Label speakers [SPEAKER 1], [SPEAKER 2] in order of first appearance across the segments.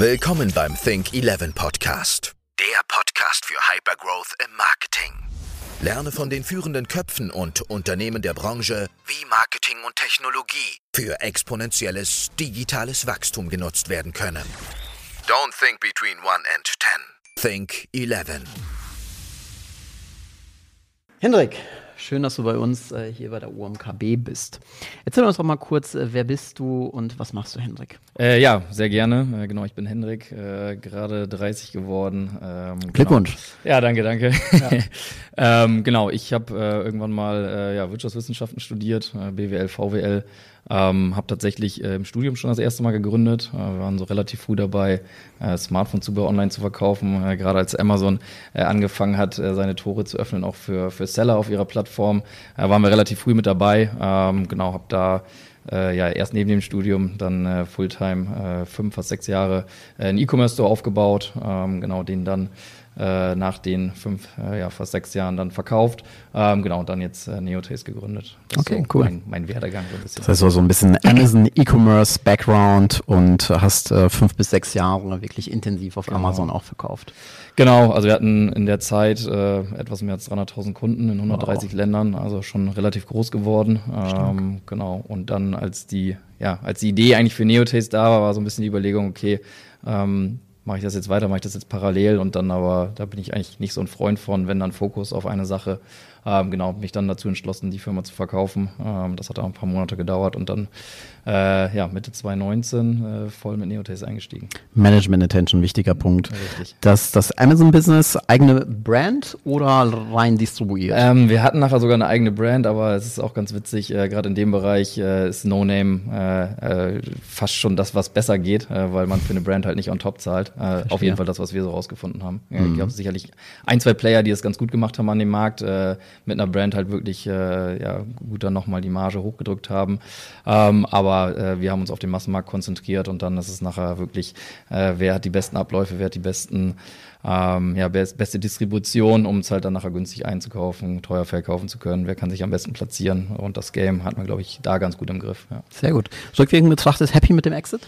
[SPEAKER 1] Willkommen beim Think 11 Podcast. Der Podcast für Hypergrowth im Marketing. Lerne von den führenden Köpfen und Unternehmen der Branche, wie Marketing und Technologie für exponentielles digitales Wachstum genutzt werden können. Don't think between 1 and 10. Think 11.
[SPEAKER 2] Hendrik, schön, dass du bei uns äh, hier bei der UMKB bist. Erzähl uns doch mal kurz, äh, wer bist du und was machst du, Hendrik?
[SPEAKER 3] Äh, ja, sehr gerne. Äh, genau, ich bin Hendrik, äh, gerade 30 geworden. Ähm, genau.
[SPEAKER 2] Glückwunsch.
[SPEAKER 3] Genau. Ja, danke, danke. Ja. ähm, genau, ich habe äh, irgendwann mal ja, Wirtschaftswissenschaften studiert, BWL, VWL. Ähm, habe tatsächlich äh, im Studium schon das erste Mal gegründet. Äh, wir waren so relativ früh dabei, äh, Smartphone-Zubehör online zu verkaufen. Äh, Gerade als Amazon äh, angefangen hat, äh, seine Tore zu öffnen, auch für, für Seller auf ihrer Plattform, äh, waren wir relativ früh mit dabei. Ähm, genau, habe da äh, ja, erst neben dem Studium, dann äh, Fulltime, äh, fünf, fast sechs Jahre äh, einen E-Commerce-Store aufgebaut, ähm, genau, den dann äh, nach den fünf, äh, ja, fast sechs Jahren dann verkauft. Ähm, genau, und dann jetzt äh, Neotaste gegründet.
[SPEAKER 2] Das okay, so cool.
[SPEAKER 3] Mein, mein, Werdegang
[SPEAKER 2] so ein bisschen. Das heißt so, so ein bisschen Amazon E-Commerce Background und hast äh, fünf bis sechs Jahre wirklich intensiv auf genau. Amazon auch verkauft.
[SPEAKER 3] Genau, also wir hatten in der Zeit äh, etwas mehr als 300.000 Kunden in 130 wow. Ländern, also schon relativ groß geworden. Ähm, genau, und dann als die, ja, als die Idee eigentlich für Neotaste da war, war so ein bisschen die Überlegung, okay, ähm, mache ich das jetzt weiter, mache ich das jetzt parallel und dann aber, da bin ich eigentlich nicht so ein Freund von, wenn dann Fokus auf eine Sache ähm, genau, mich dann dazu entschlossen, die Firma zu verkaufen. Ähm, das hat auch ein paar Monate gedauert und dann äh, ja, Mitte 2019 äh, voll mit Neotaste eingestiegen.
[SPEAKER 2] Management Attention, wichtiger Punkt. Richtig. Das, das Amazon-Business, eigene Brand oder rein distribuiert?
[SPEAKER 3] Ähm, wir hatten nachher sogar eine eigene Brand, aber es ist auch ganz witzig, äh, gerade in dem Bereich äh, ist No Name äh, äh, fast schon das, was besser geht, weil man für eine Brand halt nicht on top zahlt. auf jeden Fall das, was wir so rausgefunden haben. Mhm. Ich glaube sicherlich ein, zwei Player, die es ganz gut gemacht haben an dem Markt mit einer Brand halt wirklich äh, ja, gut dann nochmal die Marge hochgedrückt haben. Ähm, aber äh, wir haben uns auf den Massenmarkt konzentriert und dann ist es nachher wirklich, äh, wer hat die besten Abläufe, wer hat die besten ähm, ja, beste Distribution, um es halt dann nachher günstig einzukaufen, teuer verkaufen zu können. Wer kann sich am besten platzieren? Und das Game hat man, glaube ich, da ganz gut im Griff. Ja.
[SPEAKER 2] Sehr gut. Rückwirkend betrachtet, happy mit dem Exit?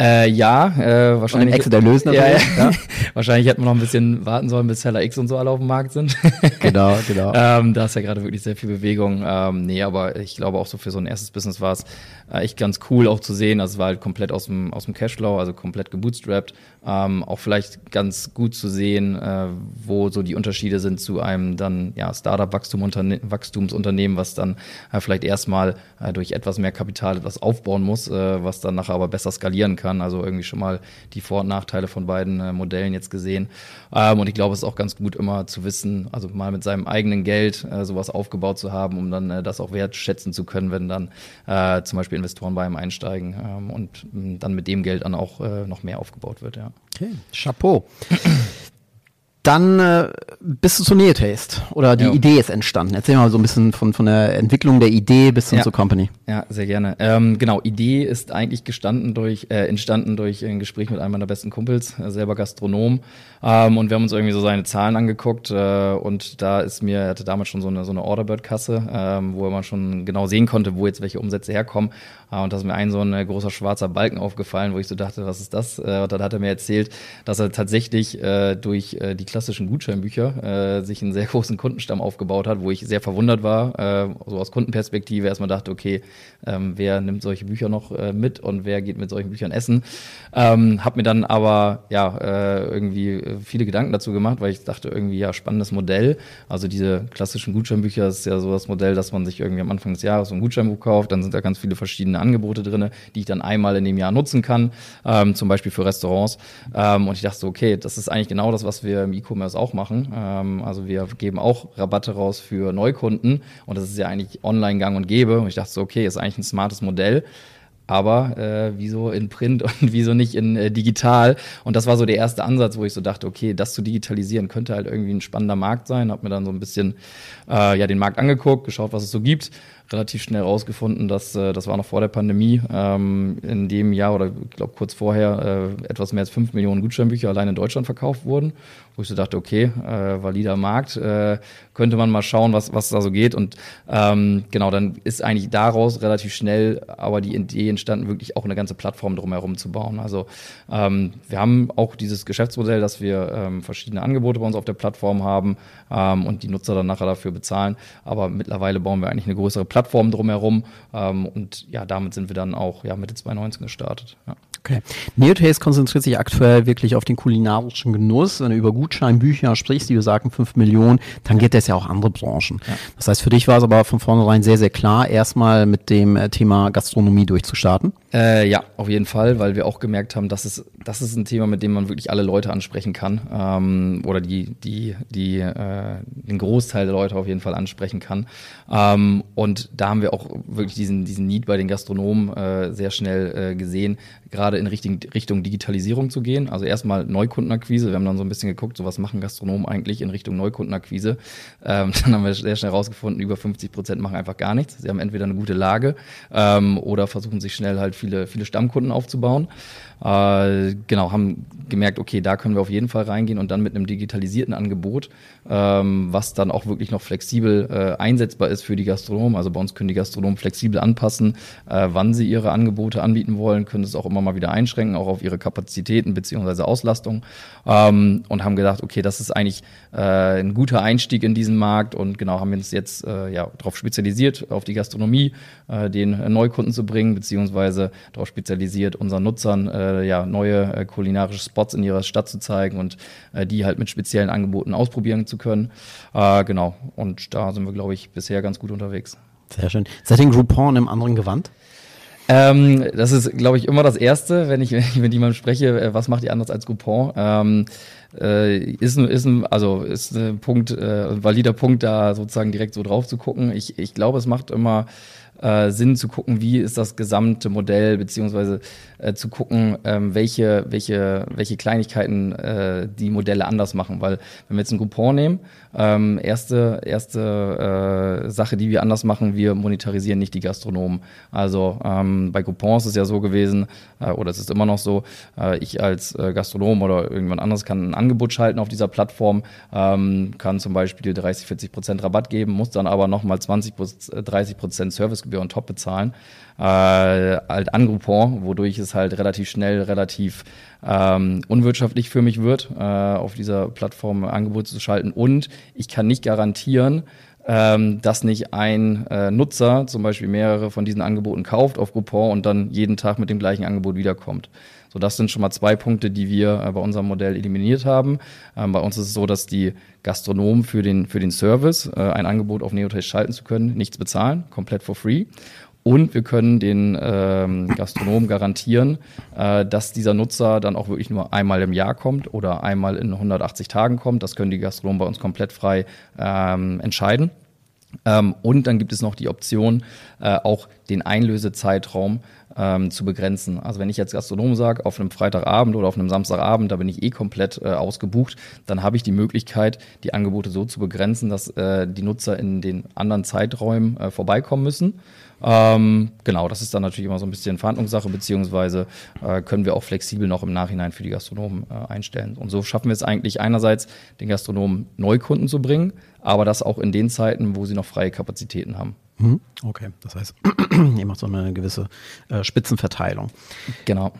[SPEAKER 3] Äh, ja, äh, wahrscheinlich.
[SPEAKER 2] Exit erlösen
[SPEAKER 3] ja, ja. ja. wahrscheinlich hätte man noch ein bisschen warten sollen, bis Seller X und so alle auf dem Markt sind.
[SPEAKER 2] genau, genau.
[SPEAKER 3] ähm, da ist ja gerade wirklich sehr viel Bewegung. Ähm, nee, aber ich glaube auch so für so ein erstes Business war es äh, echt ganz cool auch zu sehen. Also es war halt komplett aus dem, aus dem Cashflow, also komplett gebootstrapped. Ähm, auch vielleicht ganz gut zu sehen, äh, wo so die Unterschiede sind zu einem dann ja Startup-Wachstumsunternehmen, was dann äh, vielleicht erstmal äh, durch etwas mehr Kapital etwas aufbauen muss, äh, was dann nachher aber besser skalieren kann. Also irgendwie schon mal die Vor- und Nachteile von beiden Modellen jetzt gesehen. Ähm, und ich glaube, es ist auch ganz gut immer zu wissen, also mal mit seinem eigenen Geld sowas aufgebaut zu haben, um dann das auch wertschätzen zu können, wenn dann zum Beispiel Investoren bei ihm einsteigen ähm, und mh, dann mit dem Geld dann auch äh, noch mehr aufgebaut wird. Ja.
[SPEAKER 2] Okay, Chapeau. Dann äh, bist du zu Neotaste oder die jo. Idee ist entstanden. Erzähl mal so ein bisschen von, von der Entwicklung der Idee bis hin
[SPEAKER 3] ja.
[SPEAKER 2] zur Company.
[SPEAKER 3] Ja, sehr gerne. Ähm, genau, Idee ist eigentlich gestanden durch, äh, entstanden durch ein Gespräch mit einem meiner besten Kumpels, äh, selber Gastronom. Ähm, und wir haben uns irgendwie so seine Zahlen angeguckt äh, und da ist mir, er hatte damals schon so eine, so eine Orderbird-Kasse, ähm, wo man schon genau sehen konnte, wo jetzt welche Umsätze herkommen. Äh, und da ist mir ein so ein äh, großer schwarzer Balken aufgefallen, wo ich so dachte, was ist das? Äh, und dann hat er mir erzählt, dass er tatsächlich äh, durch äh, die klassischen Gutscheinbücher äh, sich einen sehr großen Kundenstamm aufgebaut hat, wo ich sehr verwundert war, äh, so aus Kundenperspektive erstmal dachte, okay, ähm, wer nimmt solche Bücher noch äh, mit und wer geht mit solchen Büchern essen? Ähm, hab mir dann aber ja äh, irgendwie viele Gedanken dazu gemacht, weil ich dachte irgendwie ja spannendes Modell. Also diese klassischen Gutscheinbücher ist ja so das Modell, dass man sich irgendwie am Anfang des Jahres so ein Gutscheinbuch kauft, dann sind da ganz viele verschiedene Angebote drin, die ich dann einmal in dem Jahr nutzen kann, ähm, zum Beispiel für Restaurants. Ähm, und ich dachte so, okay, das ist eigentlich genau das, was wir im E-Commerce auch machen. Ähm, also wir geben auch Rabatte raus für Neukunden und das ist ja eigentlich online gang und gäbe. Und ich dachte so, okay, ist eigentlich ein smartes Modell aber äh, wieso in Print und wieso nicht in äh, digital? Und das war so der erste Ansatz, wo ich so dachte, okay, das zu digitalisieren könnte halt irgendwie ein spannender Markt sein. Hab mir dann so ein bisschen äh, ja den Markt angeguckt, geschaut, was es so gibt, relativ schnell rausgefunden, dass äh, das war noch vor der Pandemie, ähm, in dem Jahr oder ich glaube kurz vorher äh, etwas mehr als fünf Millionen Gutscheinbücher allein in Deutschland verkauft wurden, wo ich so dachte, okay, äh, valider Markt, äh, könnte man mal schauen, was, was da so geht. Und ähm, genau, dann ist eigentlich daraus relativ schnell aber die Idee entstanden, wirklich auch eine ganze Plattform drumherum zu bauen. Also ähm, wir haben auch dieses Geschäftsmodell, dass wir ähm, verschiedene Angebote bei uns auf der Plattform haben ähm, und die Nutzer dann nachher dafür bezahlen. Aber mittlerweile bauen wir eigentlich eine größere Plattform drumherum ähm, und ja, damit sind wir dann auch ja, Mitte 2019 gestartet. Ja.
[SPEAKER 2] Okay. Neotaste konzentriert sich aktuell wirklich auf den kulinarischen Genuss. Wenn du über Gutscheinbücher sprichst, die wir sagen 5 Millionen, dann geht das ja auch andere Branchen. Ja. Das heißt, für dich war es aber von vornherein sehr, sehr klar, erstmal mit dem äh, Thema Gastronomie durchzustarten.
[SPEAKER 3] Äh, ja, auf jeden Fall, weil wir auch gemerkt haben, dass es, das ist ein Thema, mit dem man wirklich alle Leute ansprechen kann ähm, oder die, die, die äh, den Großteil der Leute auf jeden Fall ansprechen kann. Ähm, und da haben wir auch wirklich diesen, diesen Need bei den Gastronomen äh, sehr schnell äh, gesehen, gerade in Richtung, Richtung Digitalisierung zu gehen. Also erstmal Neukundenakquise. Wir haben dann so ein bisschen geguckt, so was machen Gastronomen eigentlich in Richtung Neukundenakquise. Ähm, dann haben wir sehr schnell herausgefunden, über 50 Prozent machen einfach gar nichts. Sie haben entweder eine gute Lage ähm, oder versuchen sich schnell halt viele, viele Stammkunden aufzubauen. Äh, genau, haben gemerkt, okay, da können wir auf jeden Fall reingehen und dann mit einem digitalisierten Angebot, ähm, was dann auch wirklich noch flexibel äh, einsetzbar ist für die Gastronomen. Also bei uns können die Gastronomen flexibel anpassen, äh, wann sie ihre Angebote anbieten wollen, können es auch immer mal wieder einschränken, auch auf ihre Kapazitäten beziehungsweise Auslastung ähm, und haben gedacht, okay, das ist eigentlich äh, ein guter Einstieg in diesen Markt und genau haben wir uns jetzt äh, ja darauf spezialisiert, auf die Gastronomie, äh, den Neukunden zu bringen beziehungsweise darauf spezialisiert, unseren Nutzern äh, äh, ja, neue äh, kulinarische Spots in ihrer Stadt zu zeigen und äh, die halt mit speziellen Angeboten ausprobieren zu können. Äh, genau. Und da sind wir, glaube ich, bisher ganz gut unterwegs.
[SPEAKER 2] Sehr schön. Seid ihr in Groupon im anderen Gewand?
[SPEAKER 3] Ähm, das ist, glaube ich, immer das Erste, wenn ich, wenn ich mit jemandem spreche, äh, was macht ihr anders als Groupon? Ähm, äh, ist, ein, ist ein, also ist ein Punkt, äh, ein valider Punkt, da sozusagen direkt so drauf zu gucken. Ich, ich glaube, es macht immer äh, Sinn zu gucken, wie ist das gesamte Modell, beziehungsweise äh, zu gucken, ähm, welche, welche, welche Kleinigkeiten äh, die Modelle anders machen. Weil wenn wir jetzt ein Coupon nehmen, ähm, erste, erste äh, Sache, die wir anders machen, wir monetarisieren nicht die Gastronomen. Also ähm, bei Coupons ist es ja so gewesen, äh, oder es ist immer noch so, äh, ich als äh, Gastronom oder irgendjemand anderes kann ein Angebot schalten auf dieser Plattform, ähm, kann zum Beispiel 30, 40 Prozent Rabatt geben, muss dann aber nochmal 20, 30 Prozent Servicegebühr on top bezahlen äh, halt an Groupon, wodurch es halt relativ schnell, relativ ähm, unwirtschaftlich für mich wird, äh, auf dieser Plattform Angebote zu schalten. Und ich kann nicht garantieren, ähm, dass nicht ein äh, Nutzer zum Beispiel mehrere von diesen Angeboten kauft auf Groupon und dann jeden Tag mit dem gleichen Angebot wiederkommt. So, das sind schon mal zwei Punkte, die wir äh, bei unserem Modell eliminiert haben. Ähm, bei uns ist es so, dass die Gastronomen für den, für den Service, äh, ein Angebot auf Neotaste schalten zu können, nichts bezahlen, komplett for free. Und wir können den ähm, Gastronomen garantieren, äh, dass dieser Nutzer dann auch wirklich nur einmal im Jahr kommt oder einmal in 180 Tagen kommt. Das können die Gastronomen bei uns komplett frei ähm, entscheiden. Ähm, und dann gibt es noch die Option, äh, auch den Einlösezeitraum ähm, zu begrenzen. Also wenn ich jetzt Gastronom sage, auf einem Freitagabend oder auf einem Samstagabend, da bin ich eh komplett äh, ausgebucht, dann habe ich die Möglichkeit, die Angebote so zu begrenzen, dass äh, die Nutzer in den anderen Zeiträumen vorbeikommen müssen. Ähm, genau, das ist dann natürlich immer so ein bisschen Verhandlungssache, beziehungsweise äh, können wir auch flexibel noch im Nachhinein für die Gastronomen äh, einstellen. Und so schaffen wir es eigentlich einerseits, den Gastronomen Neukunden zu bringen, aber das auch in den Zeiten, wo sie noch freie Kapazitäten haben.
[SPEAKER 2] Mhm. Okay, das heißt, ihr macht so eine gewisse äh, Spitzenverteilung.
[SPEAKER 3] Genau.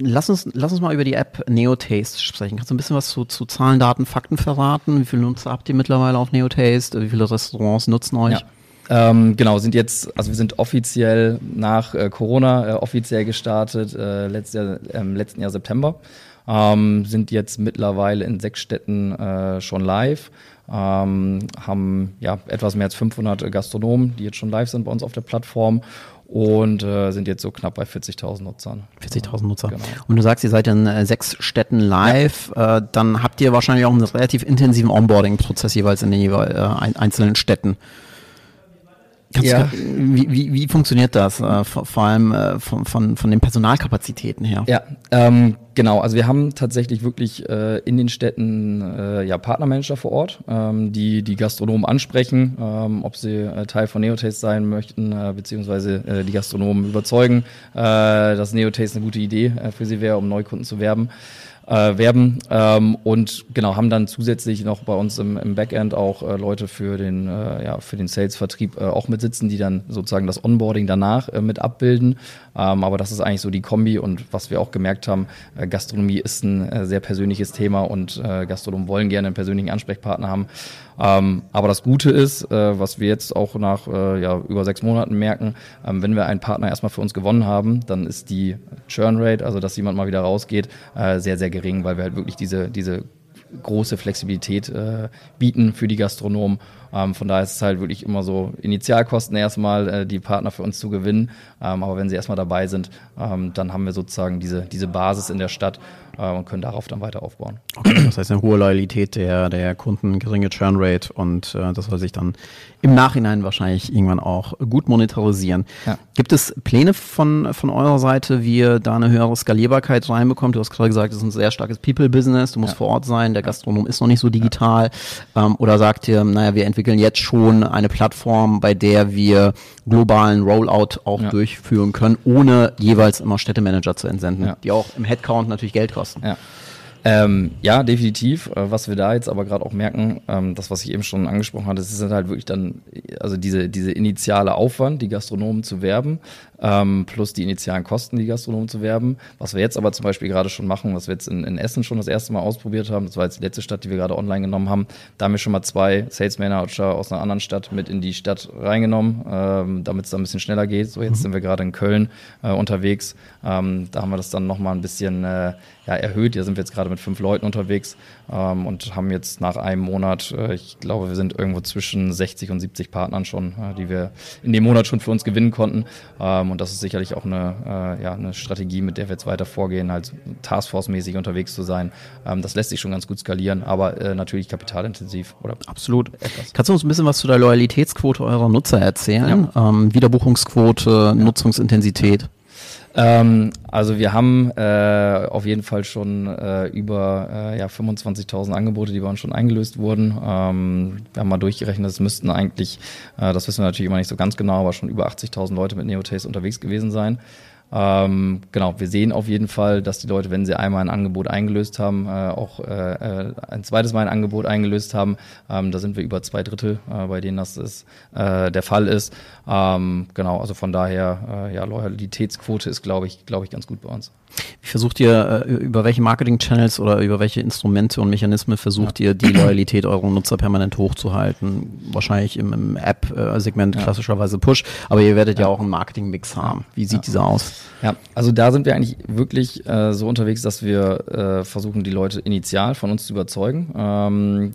[SPEAKER 2] Lass uns, lass uns mal über die App Neotaste sprechen. Kannst du ein bisschen was zu, zu Zahlen, Daten, Fakten verraten? Wie viele Nutzer habt ihr mittlerweile auf Neotaste? Wie viele Restaurants nutzen euch?
[SPEAKER 3] Ja. Ähm, genau, sind jetzt, also wir sind offiziell nach äh, Corona äh, offiziell gestartet, äh, letztes Jahr, ähm, letzten Jahr September. Ähm, sind jetzt mittlerweile in sechs Städten äh, schon live. Ähm, haben ja etwas mehr als 500 Gastronomen, die jetzt schon live sind bei uns auf der Plattform und äh, sind jetzt so knapp bei 40.000 Nutzern.
[SPEAKER 2] 40.000 Nutzer. Genau. Und du sagst, ihr seid in äh, sechs Städten live, ja. äh, dann habt ihr wahrscheinlich auch einen relativ intensiven Onboarding-Prozess jeweils in den jeweils, äh, einzelnen Städten. Ja. wie, wie, wie funktioniert das, äh, vor, vor, allem äh, von, von, von den Personalkapazitäten her?
[SPEAKER 3] Ja, ähm, genau. Also wir haben tatsächlich wirklich äh, in den Städten äh, ja, Partnermanager vor Ort, ähm, die die Gastronomen ansprechen, ähm, ob sie äh, Teil von Neotaste sein möchten, äh, beziehungsweise äh, die Gastronomen überzeugen, äh, dass Neotaste eine gute Idee für sie wäre, um Neukunden zu werben äh, werben ähm, und genau haben dann zusätzlich noch bei uns im, im Backend auch äh, Leute für den äh, ja für den Sales-Vertrieb äh, auch mit sitzen, die dann sozusagen das Onboarding danach äh, mit abbilden. Ähm, aber das ist eigentlich so die Kombi und was wir auch gemerkt haben, äh, Gastronomie ist ein sehr persönliches Thema und Gastronomen wollen gerne einen persönlichen Ansprechpartner haben. Ähm, aber das Gute ist, äh, was wir jetzt auch nach äh, ja, über sechs Monaten merken, ähm, wenn wir einen Partner erstmal für uns gewonnen haben, dann ist die Churn Rate, also dass jemand mal wieder rausgeht, äh, sehr, sehr gering, weil wir halt wirklich diese, diese große Flexibilität äh, bieten für die Gastronomen. Ähm, von daher ist es halt wirklich immer so Initialkosten erstmal, äh, die Partner für uns zu gewinnen. Ähm, aber wenn sie erstmal dabei sind, ähm, dann haben wir sozusagen diese, diese Basis in der Stadt äh, und können darauf dann weiter aufbauen.
[SPEAKER 2] Okay, das heißt eine hohe Loyalität der, der Kunden, geringe Churn Rate und äh, das soll sich dann im Nachhinein wahrscheinlich irgendwann auch gut monetarisieren. Ja. Gibt es Pläne von, von eurer Seite, wie ihr da eine höhere Skalierbarkeit reinbekommt? Du hast gerade gesagt, es ist ein sehr starkes People-Business, du musst ja. vor Ort sein, der Gastronom ist noch nicht so digital. Ja. Ähm, oder sagt ihr, naja, wir entwickeln jetzt schon eine Plattform, bei der wir globalen Rollout auch durchführen können, ohne jeweils immer Städtemanager zu entsenden, die auch im Headcount natürlich Geld kosten.
[SPEAKER 3] Ja. Ähm, ja, definitiv. Äh, was wir da jetzt aber gerade auch merken, ähm, das, was ich eben schon angesprochen hatte, es ist halt wirklich dann, also diese, diese initiale Aufwand, die Gastronomen zu werben, ähm, plus die initialen Kosten, die Gastronomen zu werben. Was wir jetzt aber zum Beispiel gerade schon machen, was wir jetzt in, in, Essen schon das erste Mal ausprobiert haben, das war jetzt die letzte Stadt, die wir gerade online genommen haben, da haben wir schon mal zwei Sales Manager aus einer anderen Stadt mit in die Stadt reingenommen, ähm, damit es da ein bisschen schneller geht. So, jetzt mhm. sind wir gerade in Köln äh, unterwegs. Ähm, da haben wir das dann nochmal ein bisschen äh, ja, erhöht. Hier sind wir jetzt gerade mit fünf Leuten unterwegs ähm, und haben jetzt nach einem Monat, äh, ich glaube, wir sind irgendwo zwischen 60 und 70 Partnern schon, äh, die wir in dem Monat schon für uns gewinnen konnten. Ähm, und das ist sicherlich auch eine, äh, ja, eine Strategie, mit der wir jetzt weiter vorgehen, halt Taskforce-mäßig unterwegs zu sein. Ähm, das lässt sich schon ganz gut skalieren, aber äh, natürlich kapitalintensiv.
[SPEAKER 2] Oder Absolut. Etwas. Kannst du uns ein bisschen was zu der Loyalitätsquote eurer Nutzer erzählen? Ja. Ähm, Wiederbuchungsquote, ja. Nutzungsintensität?
[SPEAKER 3] Ähm, also wir haben äh, auf jeden Fall schon äh, über äh, ja, 25.000 Angebote, die bei uns schon eingelöst wurden. Ähm, wir haben mal durchgerechnet, es müssten eigentlich, äh, das wissen wir natürlich immer nicht so ganz genau, aber schon über 80.000 Leute mit Neotaste unterwegs gewesen sein. Ähm, genau, wir sehen auf jeden Fall, dass die Leute, wenn sie einmal ein Angebot eingelöst haben, äh, auch äh, äh, ein zweites Mal ein Angebot eingelöst haben. Ähm, da sind wir über zwei Drittel, äh, bei denen das ist, äh, der Fall ist. Ähm, genau, also von daher, äh, ja, Loyalitätsquote ist, glaube ich, glaube ich, ganz gut bei uns.
[SPEAKER 2] Wie versucht ihr, äh, über welche Marketing-Channels oder über welche Instrumente und Mechanismen versucht ja. ihr, die Loyalität eurer Nutzer permanent hochzuhalten? Wahrscheinlich im, im App-Segment ja. klassischerweise Push, aber ihr werdet ja, ja auch einen Marketing-Mix haben. Wie sieht dieser aus?
[SPEAKER 3] Ja, also da sind wir eigentlich wirklich äh, so unterwegs, dass wir äh, versuchen, die Leute initial von uns zu überzeugen. Ähm,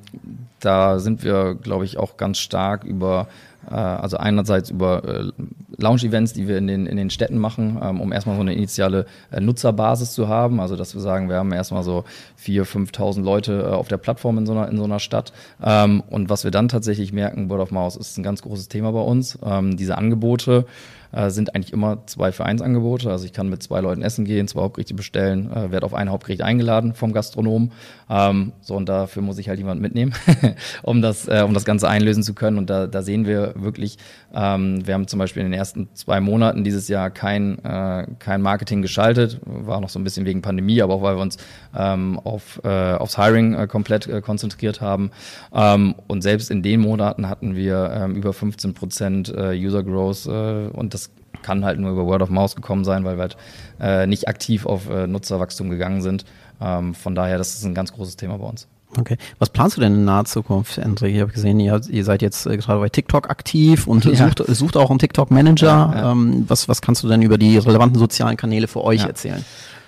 [SPEAKER 3] da sind wir, glaube ich, auch ganz stark über also einerseits über äh, Lounge-Events, die wir in den, in den Städten machen, ähm, um erstmal so eine initiale äh, Nutzerbasis zu haben. Also dass wir sagen, wir haben erstmal so 4.000, 5.000 Leute auf der Plattform in so einer, in so einer Stadt. Ähm, und was wir dann tatsächlich merken, Word of Mouse ist ein ganz großes Thema bei uns. Ähm, diese Angebote äh, sind eigentlich immer zwei für eins Angebote. Also ich kann mit zwei Leuten essen gehen, zwei Hauptgerichte bestellen, äh, werde auf ein Hauptgericht eingeladen vom Gastronom. Ähm, so und dafür muss ich halt jemand mitnehmen, um das, äh, um das Ganze einlösen zu können. Und da, da sehen wir wirklich, ähm, wir haben zum Beispiel in den ersten zwei Monaten dieses Jahr kein, äh, kein Marketing geschaltet, war noch so ein bisschen wegen Pandemie, aber auch weil wir uns ähm, auf, äh, aufs Hiring äh, komplett äh, konzentriert haben. Ähm, und selbst in den Monaten hatten wir ähm, über 15 Prozent äh, User Growth äh, und das kann halt nur über Word of Mouse gekommen sein, weil wir halt äh, nicht aktiv auf äh, Nutzerwachstum gegangen sind. Ähm, von daher, das ist ein ganz großes Thema bei uns.
[SPEAKER 2] Okay. Was planst du denn in naher Zukunft, André? Ich habe gesehen, ihr, ihr, seid jetzt äh, gerade bei TikTok aktiv und ja. sucht, sucht auch einen TikTok-Manager. Ja, ja. ähm, was, was kannst du denn über die relevanten sozialen Kanäle für euch erzählen?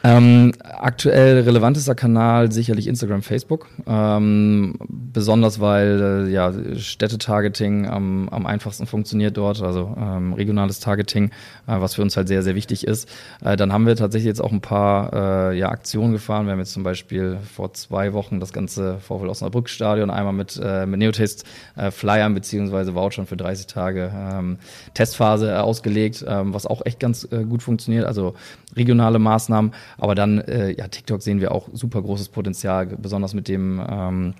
[SPEAKER 3] Ähm, aktuell relevantester Kanal sicherlich Instagram, Facebook. Ähm, besonders weil äh, ja, Städtetargeting am, am einfachsten funktioniert dort, also ähm, regionales Targeting, äh, was für uns halt sehr, sehr wichtig ist. Äh, dann haben wir tatsächlich jetzt auch ein paar äh, ja, Aktionen gefahren. Wir haben jetzt zum Beispiel vor zwei Wochen das ganze VfL Osnabrück Stadion einmal mit, äh, mit Neotaste äh, Flyern beziehungsweise Vouchern für 30 Tage ähm, Testphase ausgelegt, ähm, was auch echt ganz gut funktioniert. Also regionale Maßnahmen. Aber dann, äh, ja, TikTok sehen wir auch super großes Potenzial, besonders mit dem, ähm,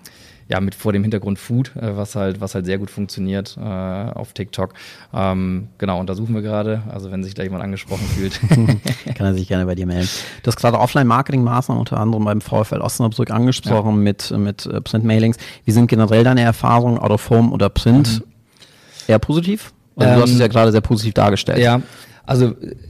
[SPEAKER 3] ja, mit vor dem Hintergrund Food, äh, was halt, was halt sehr gut funktioniert äh, auf TikTok. Ähm, genau, und da suchen wir gerade. Also wenn sich da jemand angesprochen fühlt.
[SPEAKER 2] Kann er sich gerne bei dir melden. Du hast gerade Offline-Marketing-Maßnahmen unter anderem beim VfL Osnabrück angesprochen ja. mit, mit äh, Print-Mailings. Wie sind generell deine Erfahrungen, Out of Home oder Print? Mhm. Eher positiv? Also ähm, du hast es ja ähm, gerade sehr positiv dargestellt.
[SPEAKER 3] Ja, also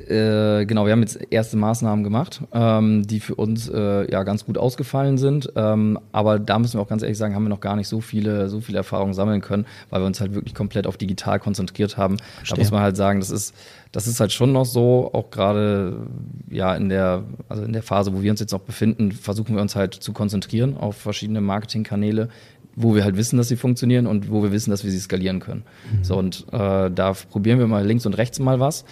[SPEAKER 3] äh, genau, wir haben jetzt erste Maßnahmen gemacht, ähm, die für uns äh, ja ganz gut ausgefallen sind. Ähm, aber da müssen wir auch ganz ehrlich sagen, haben wir noch gar nicht so viele, so viele Erfahrungen sammeln können, weil wir uns halt wirklich komplett auf digital konzentriert haben. Verstehe. Da muss man halt sagen, das ist, das ist halt schon noch so, auch gerade ja in der, also in der Phase, wo wir uns jetzt noch befinden, versuchen wir uns halt zu konzentrieren auf verschiedene Marketingkanäle, wo wir halt wissen, dass sie funktionieren und wo wir wissen, dass wir sie skalieren können. Mhm. So und äh, da probieren wir mal links und rechts mal was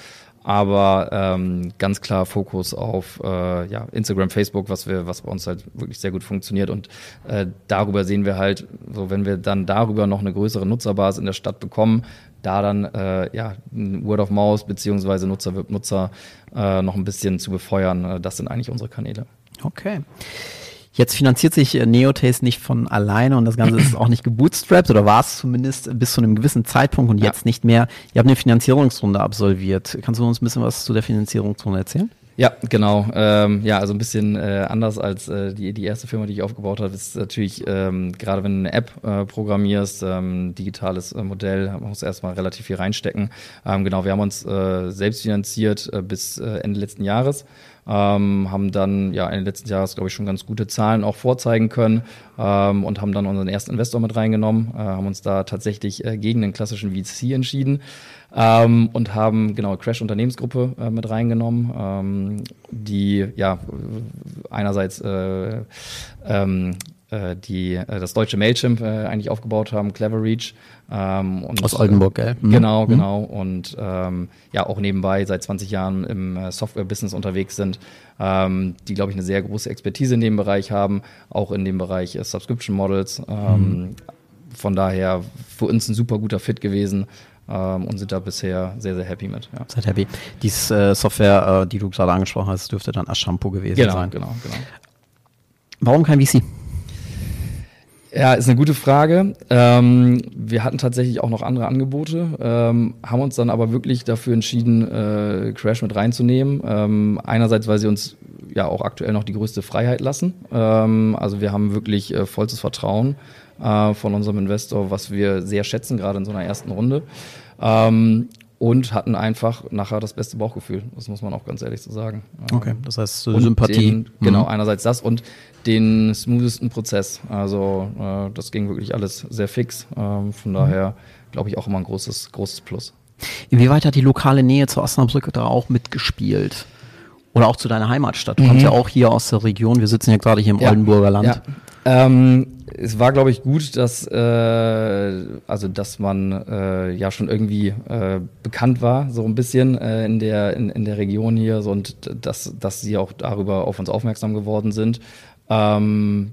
[SPEAKER 3] aber ähm, ganz klar Fokus auf äh, ja, Instagram, Facebook, was wir, was bei uns halt wirklich sehr gut funktioniert und äh, darüber sehen wir halt, so wenn wir dann darüber noch eine größere Nutzerbasis in der Stadt bekommen, da dann äh, ja Word of Mouse beziehungsweise Nutzer wird Nutzer äh, noch ein bisschen zu befeuern, äh, das sind eigentlich unsere Kanäle.
[SPEAKER 2] Okay. Jetzt finanziert sich äh, Neotaste nicht von alleine und das Ganze ist auch nicht gebootstrapped oder war es zumindest bis zu einem gewissen Zeitpunkt und ja. jetzt nicht mehr. Ihr habt eine Finanzierungsrunde absolviert. Kannst du uns ein bisschen was zu der Finanzierungsrunde erzählen?
[SPEAKER 3] Ja, genau. Ähm, ja, also ein bisschen äh, anders als äh, die, die erste Firma, die ich aufgebaut habe, ist natürlich, ähm, gerade wenn du eine App äh, programmierst, ähm, digitales äh, Modell, man muss erstmal relativ viel reinstecken. Ähm, genau, wir haben uns äh, selbst finanziert äh, bis äh, Ende letzten Jahres ähm, haben dann ja Ende letzten Jahres, glaube ich, schon ganz gute Zahlen auch vorzeigen können ähm, und haben dann unseren ersten Investor mit reingenommen, äh, haben uns da tatsächlich äh, gegen den klassischen VC entschieden ähm, und haben genau Crash Unternehmensgruppe äh, mit reingenommen, ähm, die ja einerseits äh, ähm, äh, die äh, das deutsche Mailchimp eigentlich aufgebaut haben, Clever Reach.
[SPEAKER 2] Ähm, Aus Oldenburg, gell?
[SPEAKER 3] Mhm. Genau, mhm. genau. Und ähm, ja, auch nebenbei seit 20 Jahren im äh, Software-Business unterwegs sind, ähm, die, glaube ich, eine sehr große Expertise in dem Bereich haben, auch in dem Bereich äh, Subscription Models. Ähm, mhm. Von daher für uns ein super guter Fit gewesen. Ähm, und sind da bisher sehr, sehr happy mit.
[SPEAKER 2] Ja. Seid happy. Diese äh, Software, äh, die du gerade angesprochen hast, dürfte dann Ashampo gewesen
[SPEAKER 3] genau,
[SPEAKER 2] sein.
[SPEAKER 3] Genau, genau.
[SPEAKER 2] Warum kein VC?
[SPEAKER 3] Ja, ist eine gute Frage. Ähm, wir hatten tatsächlich auch noch andere Angebote, ähm, haben uns dann aber wirklich dafür entschieden, äh, Crash mit reinzunehmen. Ähm, einerseits, weil sie uns ja auch aktuell noch die größte Freiheit lassen. Ähm, also wir haben wirklich äh, vollstes Vertrauen äh, von unserem Investor, was wir sehr schätzen, gerade in so einer ersten Runde. Ähm, und hatten einfach nachher das beste Bauchgefühl. Das muss man auch ganz ehrlich so sagen.
[SPEAKER 2] Okay, das heißt so Sympathie.
[SPEAKER 3] Den, genau, mhm. einerseits das und den smoothesten Prozess. Also äh, das ging wirklich alles sehr fix. Ähm, von mhm. daher glaube ich auch immer ein großes, großes Plus.
[SPEAKER 2] Inwieweit hat die lokale Nähe zu Osnabrück da auch mitgespielt? Oder auch zu deiner Heimatstadt? Du mhm. kommst ja auch hier aus der Region. Wir sitzen ja gerade hier im ja. Oldenburger Land. Ja.
[SPEAKER 3] Ähm, es war, glaube ich, gut, dass äh, also dass man äh, ja schon irgendwie äh, bekannt war, so ein bisschen äh, in der in, in der Region hier, so, und dass dass sie auch darüber auf uns aufmerksam geworden sind. Ähm,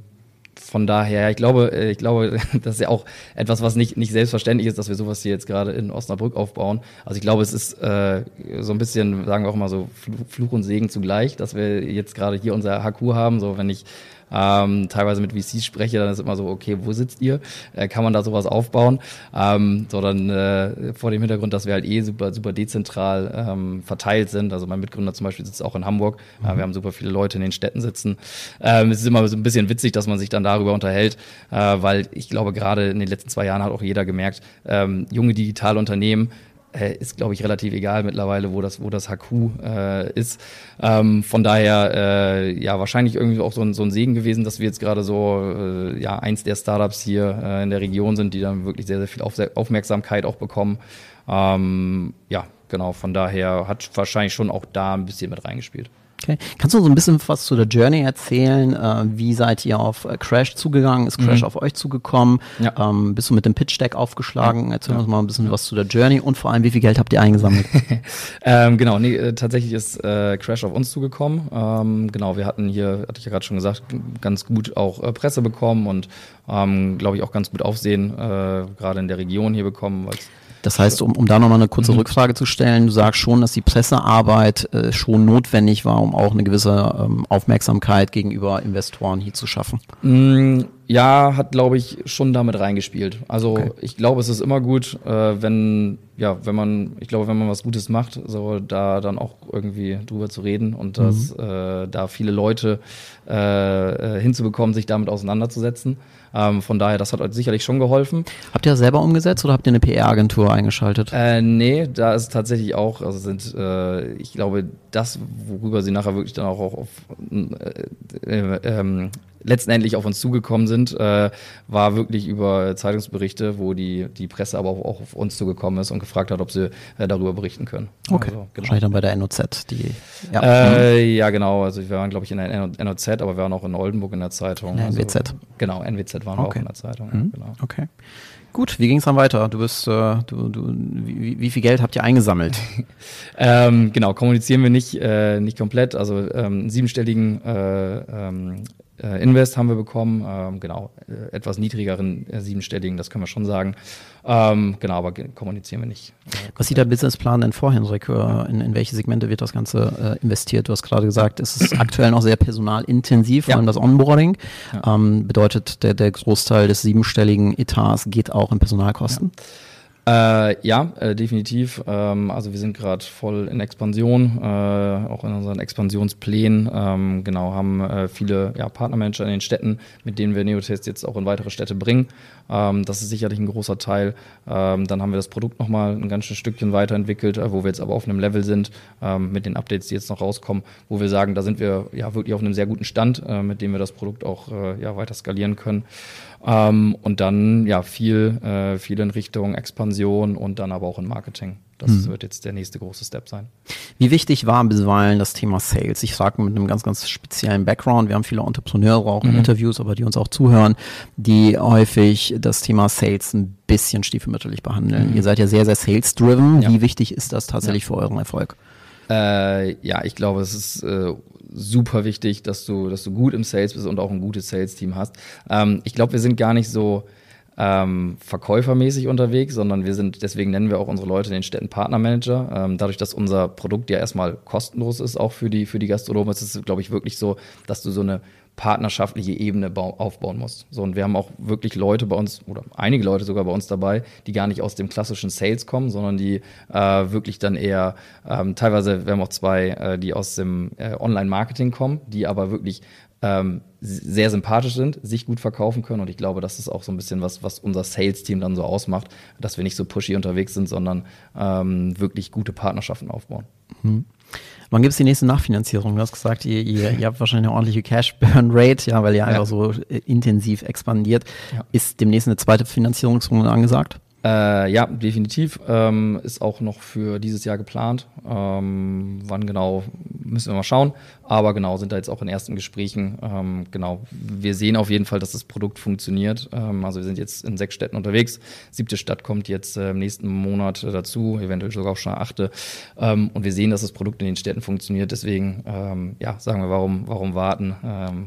[SPEAKER 3] von daher, ich glaube, äh, ich glaube, das ist ja auch etwas, was nicht, nicht selbstverständlich ist, dass wir sowas hier jetzt gerade in Osnabrück aufbauen. Also ich glaube, es ist äh, so ein bisschen, sagen wir auch mal so, Fluch und Segen zugleich, dass wir jetzt gerade hier unser HQ haben. So, wenn ich ähm, teilweise mit VCs spreche, dann ist immer so, okay, wo sitzt ihr? Äh, kann man da sowas aufbauen? Ähm, sondern äh, vor dem Hintergrund, dass wir halt eh super, super dezentral ähm, verteilt sind. Also mein Mitgründer zum Beispiel sitzt auch in Hamburg. Mhm. Äh, wir haben super viele Leute in den Städten sitzen. Ähm, es ist immer so ein bisschen witzig, dass man sich dann darüber unterhält, äh, weil ich glaube, gerade in den letzten zwei Jahren hat auch jeder gemerkt, ähm, junge Digitalunternehmen, äh, ist, glaube ich, relativ egal mittlerweile, wo das, wo das HQ äh, ist. Ähm, von daher, äh, ja, wahrscheinlich irgendwie auch so ein, so ein Segen gewesen, dass wir jetzt gerade so, äh, ja, eins der Startups hier äh, in der Region sind, die dann wirklich sehr, sehr viel Auf Aufmerksamkeit auch bekommen. Ähm, ja, genau, von daher hat wahrscheinlich schon auch da ein bisschen mit reingespielt.
[SPEAKER 2] Okay. Kannst du so ein bisschen was zu der Journey erzählen? Äh, wie seid ihr auf äh, Crash zugegangen? Ist Crash mhm. auf euch zugekommen? Ja. Ähm, bist du mit dem Pitch-Deck aufgeschlagen? Erzähl ja. uns mal ein bisschen was zu der Journey und vor allem, wie viel Geld habt ihr eingesammelt?
[SPEAKER 3] ähm, genau, nee, äh, tatsächlich ist äh, Crash auf uns zugekommen. Ähm, genau, wir hatten hier, hatte ich ja gerade schon gesagt, ganz gut auch äh, Presse bekommen und ähm, glaube ich auch ganz gut Aufsehen äh, gerade in der Region hier bekommen, weil
[SPEAKER 2] das heißt, um, um da nochmal eine kurze mhm. Rückfrage zu stellen, du sagst schon, dass die Pressearbeit äh, schon notwendig war, um auch eine gewisse ähm, Aufmerksamkeit gegenüber Investoren hier zu schaffen.
[SPEAKER 3] Mm, ja, hat, glaube ich, schon damit reingespielt. Also okay. ich glaube, es ist immer gut, äh, wenn, ja, wenn man, ich glaube, wenn man was Gutes macht, so da dann auch irgendwie drüber zu reden und mhm. dass äh, da viele Leute äh, äh hinzubekommen, sich damit auseinanderzusetzen. Ähm, von daher, das hat euch sicherlich schon geholfen.
[SPEAKER 2] Habt ihr das selber umgesetzt oder habt ihr eine PR-Agentur eingeschaltet?
[SPEAKER 3] Äh, nee, da ist tatsächlich auch, also sind, äh, ich glaube, das, worüber sie nachher wirklich dann auch auf äh, äh, ähm, letztendlich auf uns zugekommen sind, äh, war wirklich über Zeitungsberichte, wo die, die Presse aber auch, auf uns zugekommen ist und gefragt hat, ob sie äh, darüber berichten können.
[SPEAKER 2] Okay. Also, genau. Wahrscheinlich dann bei der NOZ, die.
[SPEAKER 3] Ja, äh, ja genau. Also wir waren, glaube ich, in der NOZ, aber wir waren auch in Oldenburg in der Zeitung.
[SPEAKER 2] Ja, NWZ.
[SPEAKER 3] Also, genau, NWZ waren okay. wir auch in der Zeitung.
[SPEAKER 2] Mhm. Genau. Okay. Gut, wie ging es dann weiter? Du bist, äh, du, du, wie, wie, viel Geld habt ihr eingesammelt?
[SPEAKER 3] ähm, genau, kommunizieren wir nicht, äh, nicht komplett. Also ähm, siebenstelligen äh, ähm, äh, Invest haben wir bekommen, ähm, genau, äh, etwas niedrigeren äh, siebenstelligen, das können wir schon sagen. Ähm, genau, aber kommunizieren wir nicht.
[SPEAKER 2] Was sieht der Businessplan denn vor, Henrik? In, in welche Segmente wird das Ganze äh, investiert? Du hast gerade gesagt, es ist aktuell noch sehr personalintensiv, vor allem ja. das Onboarding. Ja. Ähm, bedeutet, der, der Großteil des siebenstelligen Etats geht auch in Personalkosten? Ja.
[SPEAKER 3] Äh, ja, äh, definitiv. Ähm, also wir sind gerade voll in Expansion, äh, auch in unseren Expansionsplänen. Ähm, genau, haben äh, viele ja, Partnermanager in den Städten, mit denen wir Neotest jetzt auch in weitere Städte bringen. Ähm, das ist sicherlich ein großer Teil. Ähm, dann haben wir das Produkt nochmal ein ganzes Stückchen weiterentwickelt, äh, wo wir jetzt aber auf einem Level sind, ähm, mit den Updates, die jetzt noch rauskommen, wo wir sagen, da sind wir ja wirklich auf einem sehr guten Stand, äh, mit dem wir das Produkt auch ja, weiter skalieren können. Ähm, und dann ja viel, äh, viel in Richtung Expansion und dann aber auch in Marketing. Das hm. wird jetzt der nächste große Step sein.
[SPEAKER 2] Wie wichtig war bisweilen das Thema Sales? Ich sage mit einem ganz, ganz speziellen Background. Wir haben viele Entrepreneure auch in mhm. Interviews, aber die uns auch zuhören, die häufig das Thema Sales ein bisschen stiefmütterlich behandeln. Mhm. Ihr seid ja sehr, sehr sales-driven. Ja. Wie wichtig ist das tatsächlich ja. für euren Erfolg?
[SPEAKER 3] Äh, ja, ich glaube, es ist äh, super wichtig, dass du, dass du gut im Sales bist und auch ein gutes Sales-Team hast. Ähm, ich glaube, wir sind gar nicht so ähm, verkäufermäßig unterwegs, sondern wir sind, deswegen nennen wir auch unsere Leute den Städten Partnermanager. Ähm, dadurch, dass unser Produkt ja erstmal kostenlos ist, auch für die, für die Gastronomen, ist es, glaube ich, wirklich so, dass du so eine partnerschaftliche Ebene aufbauen muss. So, und wir haben auch wirklich Leute bei uns, oder einige Leute sogar bei uns dabei, die gar nicht aus dem klassischen Sales kommen, sondern die äh, wirklich dann eher, ähm, teilweise, wir haben auch zwei, äh, die aus dem äh, Online-Marketing kommen, die aber wirklich ähm, sehr sympathisch sind, sich gut verkaufen können. Und ich glaube, das ist auch so ein bisschen was, was unser Sales-Team dann so ausmacht, dass wir nicht so pushy unterwegs sind, sondern ähm, wirklich gute Partnerschaften aufbauen.
[SPEAKER 2] Mhm. Wann gibt es die nächste Nachfinanzierung? Du hast gesagt, ihr, ihr, ihr habt wahrscheinlich eine ordentliche Cash-Burn-Rate, ja, weil ihr ja. einfach so äh, intensiv expandiert. Ja. Ist demnächst eine zweite Finanzierungsrunde angesagt?
[SPEAKER 3] Äh, ja, definitiv. Ähm, ist auch noch für dieses Jahr geplant. Ähm, wann genau, müssen wir mal schauen. Aber genau, sind da jetzt auch in ersten Gesprächen. Ähm, genau, wir sehen auf jeden Fall, dass das Produkt funktioniert. Ähm, also wir sind jetzt in sechs Städten unterwegs. Siebte Stadt kommt jetzt äh, im nächsten Monat äh, dazu, eventuell sogar auch schon achte. Ähm, und wir sehen, dass das Produkt in den Städten funktioniert. Deswegen, ähm, ja, sagen wir, warum, warum warten,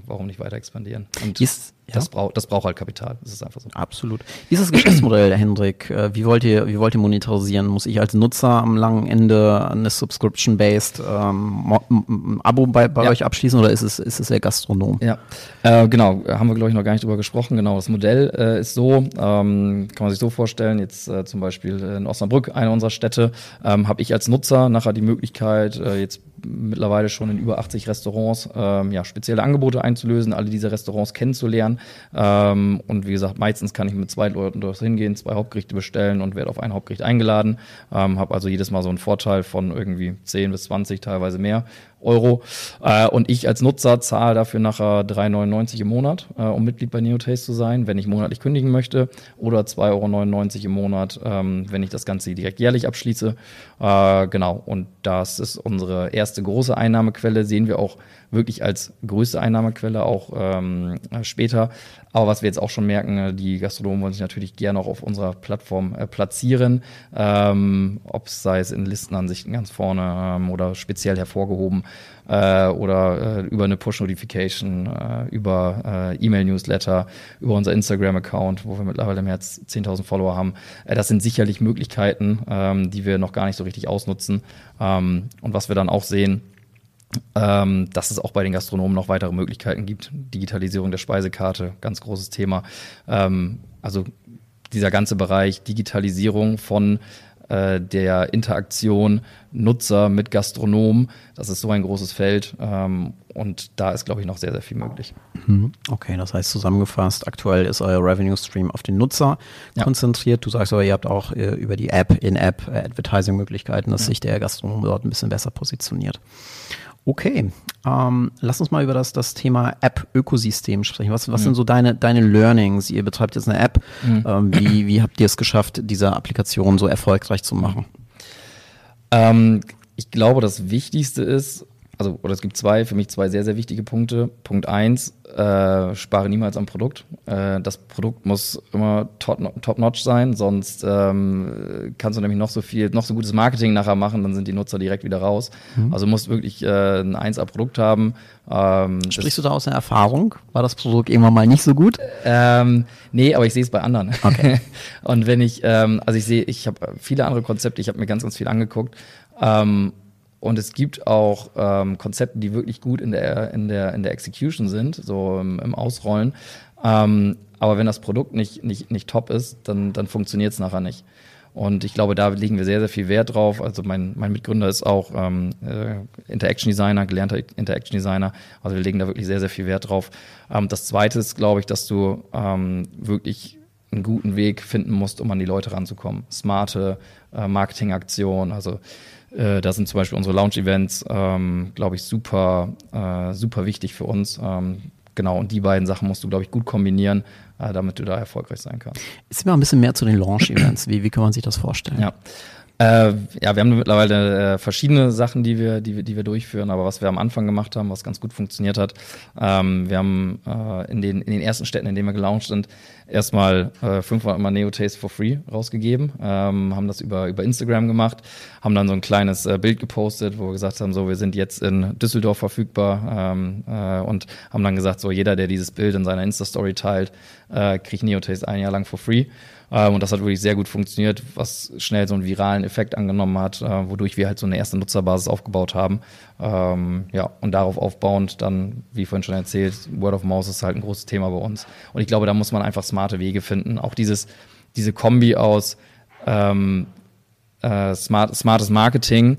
[SPEAKER 3] warum nicht weiter expandieren? Und
[SPEAKER 2] ist
[SPEAKER 3] ja. Das, braucht, das braucht halt Kapital. Das ist einfach so.
[SPEAKER 2] Absolut. Dieses Geschäftsmodell, Hendrik, äh, wie wollt ihr, wie wollt ihr monetarisieren? Muss ich als Nutzer am langen Ende eine Subscription-based ähm, Abo bei, bei ja. euch abschließen oder ist es, ist es der Gastronom?
[SPEAKER 3] Ja, äh, genau. Haben wir, glaube ich, noch gar nicht drüber gesprochen. Genau, das Modell äh, ist so, ähm, kann man sich so vorstellen, jetzt äh, zum Beispiel in Osnabrück, eine unserer Städte, ähm, habe ich als Nutzer nachher die Möglichkeit, äh, jetzt mittlerweile schon in über 80 Restaurants ähm, ja, spezielle Angebote einzulösen, alle diese Restaurants kennenzulernen. Ähm, und wie gesagt, meistens kann ich mit zwei Leuten dort hingehen, zwei Hauptgerichte bestellen und werde auf ein Hauptgericht eingeladen. Ähm, Habe also jedes Mal so einen Vorteil von irgendwie 10 bis 20, teilweise mehr. Euro. Äh, und ich als Nutzer zahle dafür nachher 3,99 im Monat, äh, um Mitglied bei Neotaste zu sein, wenn ich monatlich kündigen möchte, oder 2,99 Euro im Monat, ähm, wenn ich das Ganze direkt jährlich abschließe. Äh, genau, und das ist unsere erste erste große Einnahmequelle, sehen wir auch wirklich als größte Einnahmequelle auch ähm, später. Aber was wir jetzt auch schon merken, äh, die Gastronomen wollen sich natürlich gerne auch auf unserer Plattform äh, platzieren, ähm, ob es sei es in Listenansichten ganz vorne ähm, oder speziell hervorgehoben äh, oder äh, über eine Push-Notification, äh, über äh, E-Mail-Newsletter, über unser Instagram-Account, wo wir mittlerweile mehr als 10.000 Follower haben. Das sind sicherlich Möglichkeiten, ähm, die wir noch gar nicht so richtig ausnutzen. Ähm, und was wir dann auch sehen, ähm, dass es auch bei den Gastronomen noch weitere Möglichkeiten gibt. Digitalisierung der Speisekarte, ganz großes Thema. Ähm, also dieser ganze Bereich Digitalisierung von äh, der Interaktion Nutzer mit Gastronomen, das ist so ein großes Feld ähm, und da ist, glaube ich, noch sehr, sehr viel möglich.
[SPEAKER 2] Mhm. Okay, das heißt zusammengefasst, aktuell ist euer Revenue Stream auf den Nutzer ja. konzentriert. Du sagst aber, ihr habt auch äh, über die App, in-App äh, Advertising-Möglichkeiten, dass ja. sich der Gastronom dort ein bisschen besser positioniert. Okay, ähm, lass uns mal über das, das Thema App-Ökosystem sprechen. Was, was mhm. sind so deine, deine Learnings? Ihr betreibt jetzt eine App. Mhm. Ähm, wie, wie habt ihr es geschafft, diese Applikation so erfolgreich zu machen?
[SPEAKER 3] Ähm, ich glaube, das Wichtigste ist, also, oder es gibt zwei, für mich zwei sehr, sehr wichtige Punkte. Punkt eins, äh, spare niemals am Produkt. Äh, das Produkt muss immer top-notch sein, sonst ähm, kannst du nämlich noch so viel, noch so gutes Marketing nachher machen, dann sind die Nutzer direkt wieder raus. Mhm. Also musst wirklich äh, ein 1A-Produkt haben.
[SPEAKER 2] Ähm, Sprichst du da aus der Erfahrung? War das Produkt irgendwann mal nicht so gut?
[SPEAKER 3] Ähm, nee, aber ich sehe es bei anderen. Okay. Und wenn ich, ähm, also ich sehe, ich habe viele andere Konzepte, ich habe mir ganz, ganz viel angeguckt. Ähm, und es gibt auch ähm, Konzepte, die wirklich gut in der, in der, in der Execution sind, so im, im Ausrollen. Ähm, aber wenn das Produkt nicht, nicht, nicht top ist, dann, dann funktioniert es nachher nicht. Und ich glaube, da legen wir sehr, sehr viel Wert drauf. Also mein, mein Mitgründer ist auch ähm, äh, Interaction Designer, gelernter Interaction Designer. Also wir legen da wirklich sehr, sehr viel Wert drauf. Ähm, das Zweite ist, glaube ich, dass du ähm, wirklich einen guten Weg finden musst, um an die Leute ranzukommen. Smarte äh, Marketingaktionen, also äh, da sind zum Beispiel unsere Lounge-Events, ähm, glaube ich, super, äh, super wichtig für uns. Ähm, genau, und die beiden Sachen musst du, glaube ich, gut kombinieren, äh, damit du da erfolgreich sein kannst.
[SPEAKER 2] Jetzt mal ein bisschen mehr zu den Launch-Events. Wie, wie kann man sich das vorstellen?
[SPEAKER 3] Ja. Äh, ja, wir haben mittlerweile äh, verschiedene Sachen, die wir, die, die wir durchführen, aber was wir am Anfang gemacht haben, was ganz gut funktioniert hat, ähm, wir haben äh, in, den, in den ersten Städten, in denen wir gelauncht sind, erstmal äh, 500 Mal Neo Taste for free rausgegeben, ähm, haben das über, über Instagram gemacht, haben dann so ein kleines äh, Bild gepostet, wo wir gesagt haben, so, wir sind jetzt in Düsseldorf verfügbar ähm, äh, und haben dann gesagt, so, jeder, der dieses Bild in seiner Insta-Story teilt, äh, kriegt Neo Taste ein Jahr lang for free. Ähm, und das hat wirklich sehr gut funktioniert, was schnell so einen viralen Effekt angenommen hat, äh, wodurch wir halt so eine erste Nutzerbasis aufgebaut haben. Ähm, ja, und darauf aufbauend dann, wie vorhin schon erzählt, Word of Mouse ist halt ein großes Thema bei uns. Und ich glaube, da muss man einfach smarte Wege finden. Auch dieses, diese Kombi aus ähm, äh, smart, smartes Marketing,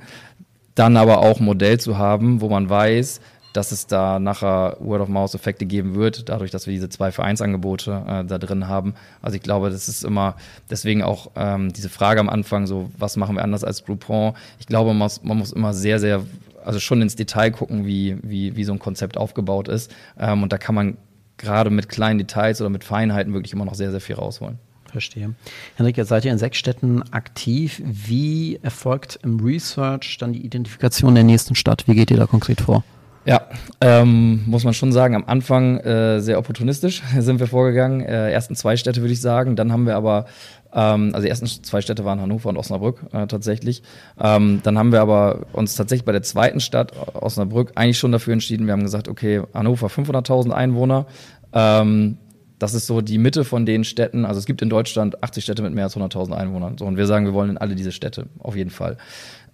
[SPEAKER 3] dann aber auch ein Modell zu haben, wo man weiß, dass es da nachher Word-of-Mouse-Effekte geben wird, dadurch, dass wir diese zwei Vereinsangebote äh, da drin haben. Also ich glaube, das ist immer deswegen auch ähm, diese Frage am Anfang, so was machen wir anders als Groupon? Ich glaube, man muss, man muss immer sehr, sehr, also schon ins Detail gucken, wie, wie, wie so ein Konzept aufgebaut ist. Ähm, und da kann man gerade mit kleinen Details oder mit Feinheiten wirklich immer noch sehr, sehr viel rausholen.
[SPEAKER 2] Verstehe. Henrik, jetzt seid ihr in sechs Städten aktiv. Wie erfolgt im Research dann die Identifikation der nächsten Stadt? Wie geht ihr da konkret vor?
[SPEAKER 3] Ja, ähm, muss man schon sagen, am Anfang äh, sehr opportunistisch sind wir vorgegangen. Äh, ersten zwei Städte würde ich sagen. Dann haben wir aber, ähm, also die ersten zwei Städte waren Hannover und Osnabrück äh, tatsächlich. Ähm, dann haben wir aber uns tatsächlich bei der zweiten Stadt, Osnabrück, eigentlich schon dafür entschieden. Wir haben gesagt, okay, Hannover 500.000 Einwohner. Ähm, das ist so die Mitte von den Städten. Also es gibt in Deutschland 80 Städte mit mehr als 100.000 Einwohnern. So, und wir sagen, wir wollen in alle diese Städte, auf jeden Fall.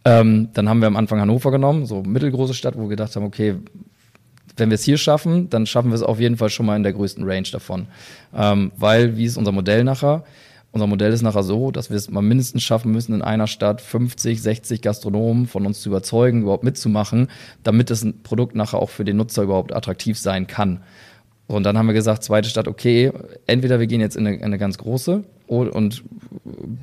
[SPEAKER 3] Ähm, dann haben wir am Anfang Hannover genommen, so mittelgroße Stadt, wo wir gedacht haben, okay, wenn wir es hier schaffen, dann schaffen wir es auf jeden Fall schon mal in der größten Range davon. Ähm, weil, wie ist unser Modell nachher? Unser Modell ist nachher so, dass wir es mal mindestens schaffen müssen, in einer Stadt 50, 60 Gastronomen von uns zu überzeugen, überhaupt mitzumachen, damit das Produkt nachher auch für den Nutzer überhaupt attraktiv sein kann. Und dann haben wir gesagt, zweite Stadt, okay, entweder wir gehen jetzt in eine, in eine ganz große und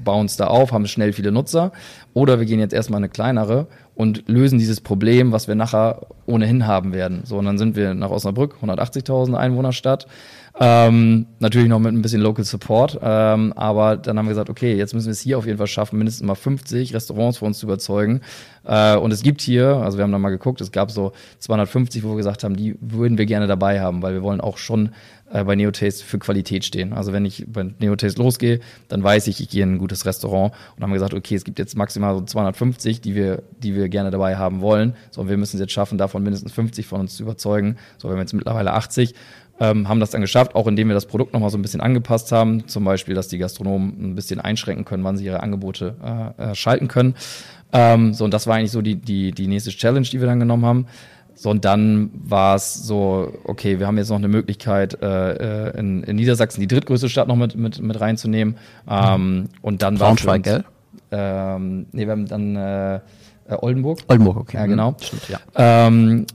[SPEAKER 3] bauen es da auf, haben schnell viele Nutzer, oder wir gehen jetzt erstmal in eine kleinere und lösen dieses Problem, was wir nachher ohnehin haben werden. So, und dann sind wir nach Osnabrück, 180.000 Einwohnerstadt. Ähm, natürlich noch mit ein bisschen Local Support, ähm, aber dann haben wir gesagt, okay, jetzt müssen wir es hier auf jeden Fall schaffen, mindestens mal 50 Restaurants für uns zu überzeugen. Äh, und es gibt hier, also wir haben da mal geguckt, es gab so 250, wo wir gesagt haben, die würden wir gerne dabei haben, weil wir wollen auch schon äh, bei Neotaste für Qualität stehen. Also wenn ich bei Neotaste losgehe, dann weiß ich, ich gehe in ein gutes Restaurant und haben gesagt, okay, es gibt jetzt maximal so 250, die wir, die wir gerne dabei haben wollen. So, und wir müssen es jetzt schaffen, davon mindestens 50 von uns zu überzeugen. So, wir haben jetzt mittlerweile 80 ähm, haben das dann geschafft, auch indem wir das Produkt nochmal so ein bisschen angepasst haben. Zum Beispiel, dass die Gastronomen ein bisschen einschränken können, wann sie ihre Angebote äh, äh, schalten können. Ähm, so, und das war eigentlich so die, die, die nächste Challenge, die wir dann genommen haben. So, und dann war es so, okay, wir haben jetzt noch eine Möglichkeit, äh, äh in, in Niedersachsen die drittgrößte Stadt noch mit, mit, mit reinzunehmen. Ähm, und dann
[SPEAKER 2] war Braunschweig, gell?
[SPEAKER 3] Ähm, nee, wir haben dann äh, äh Oldenburg.
[SPEAKER 2] Oldenburg, okay.
[SPEAKER 3] Ja, genau. Stimmt, ja. Ähm,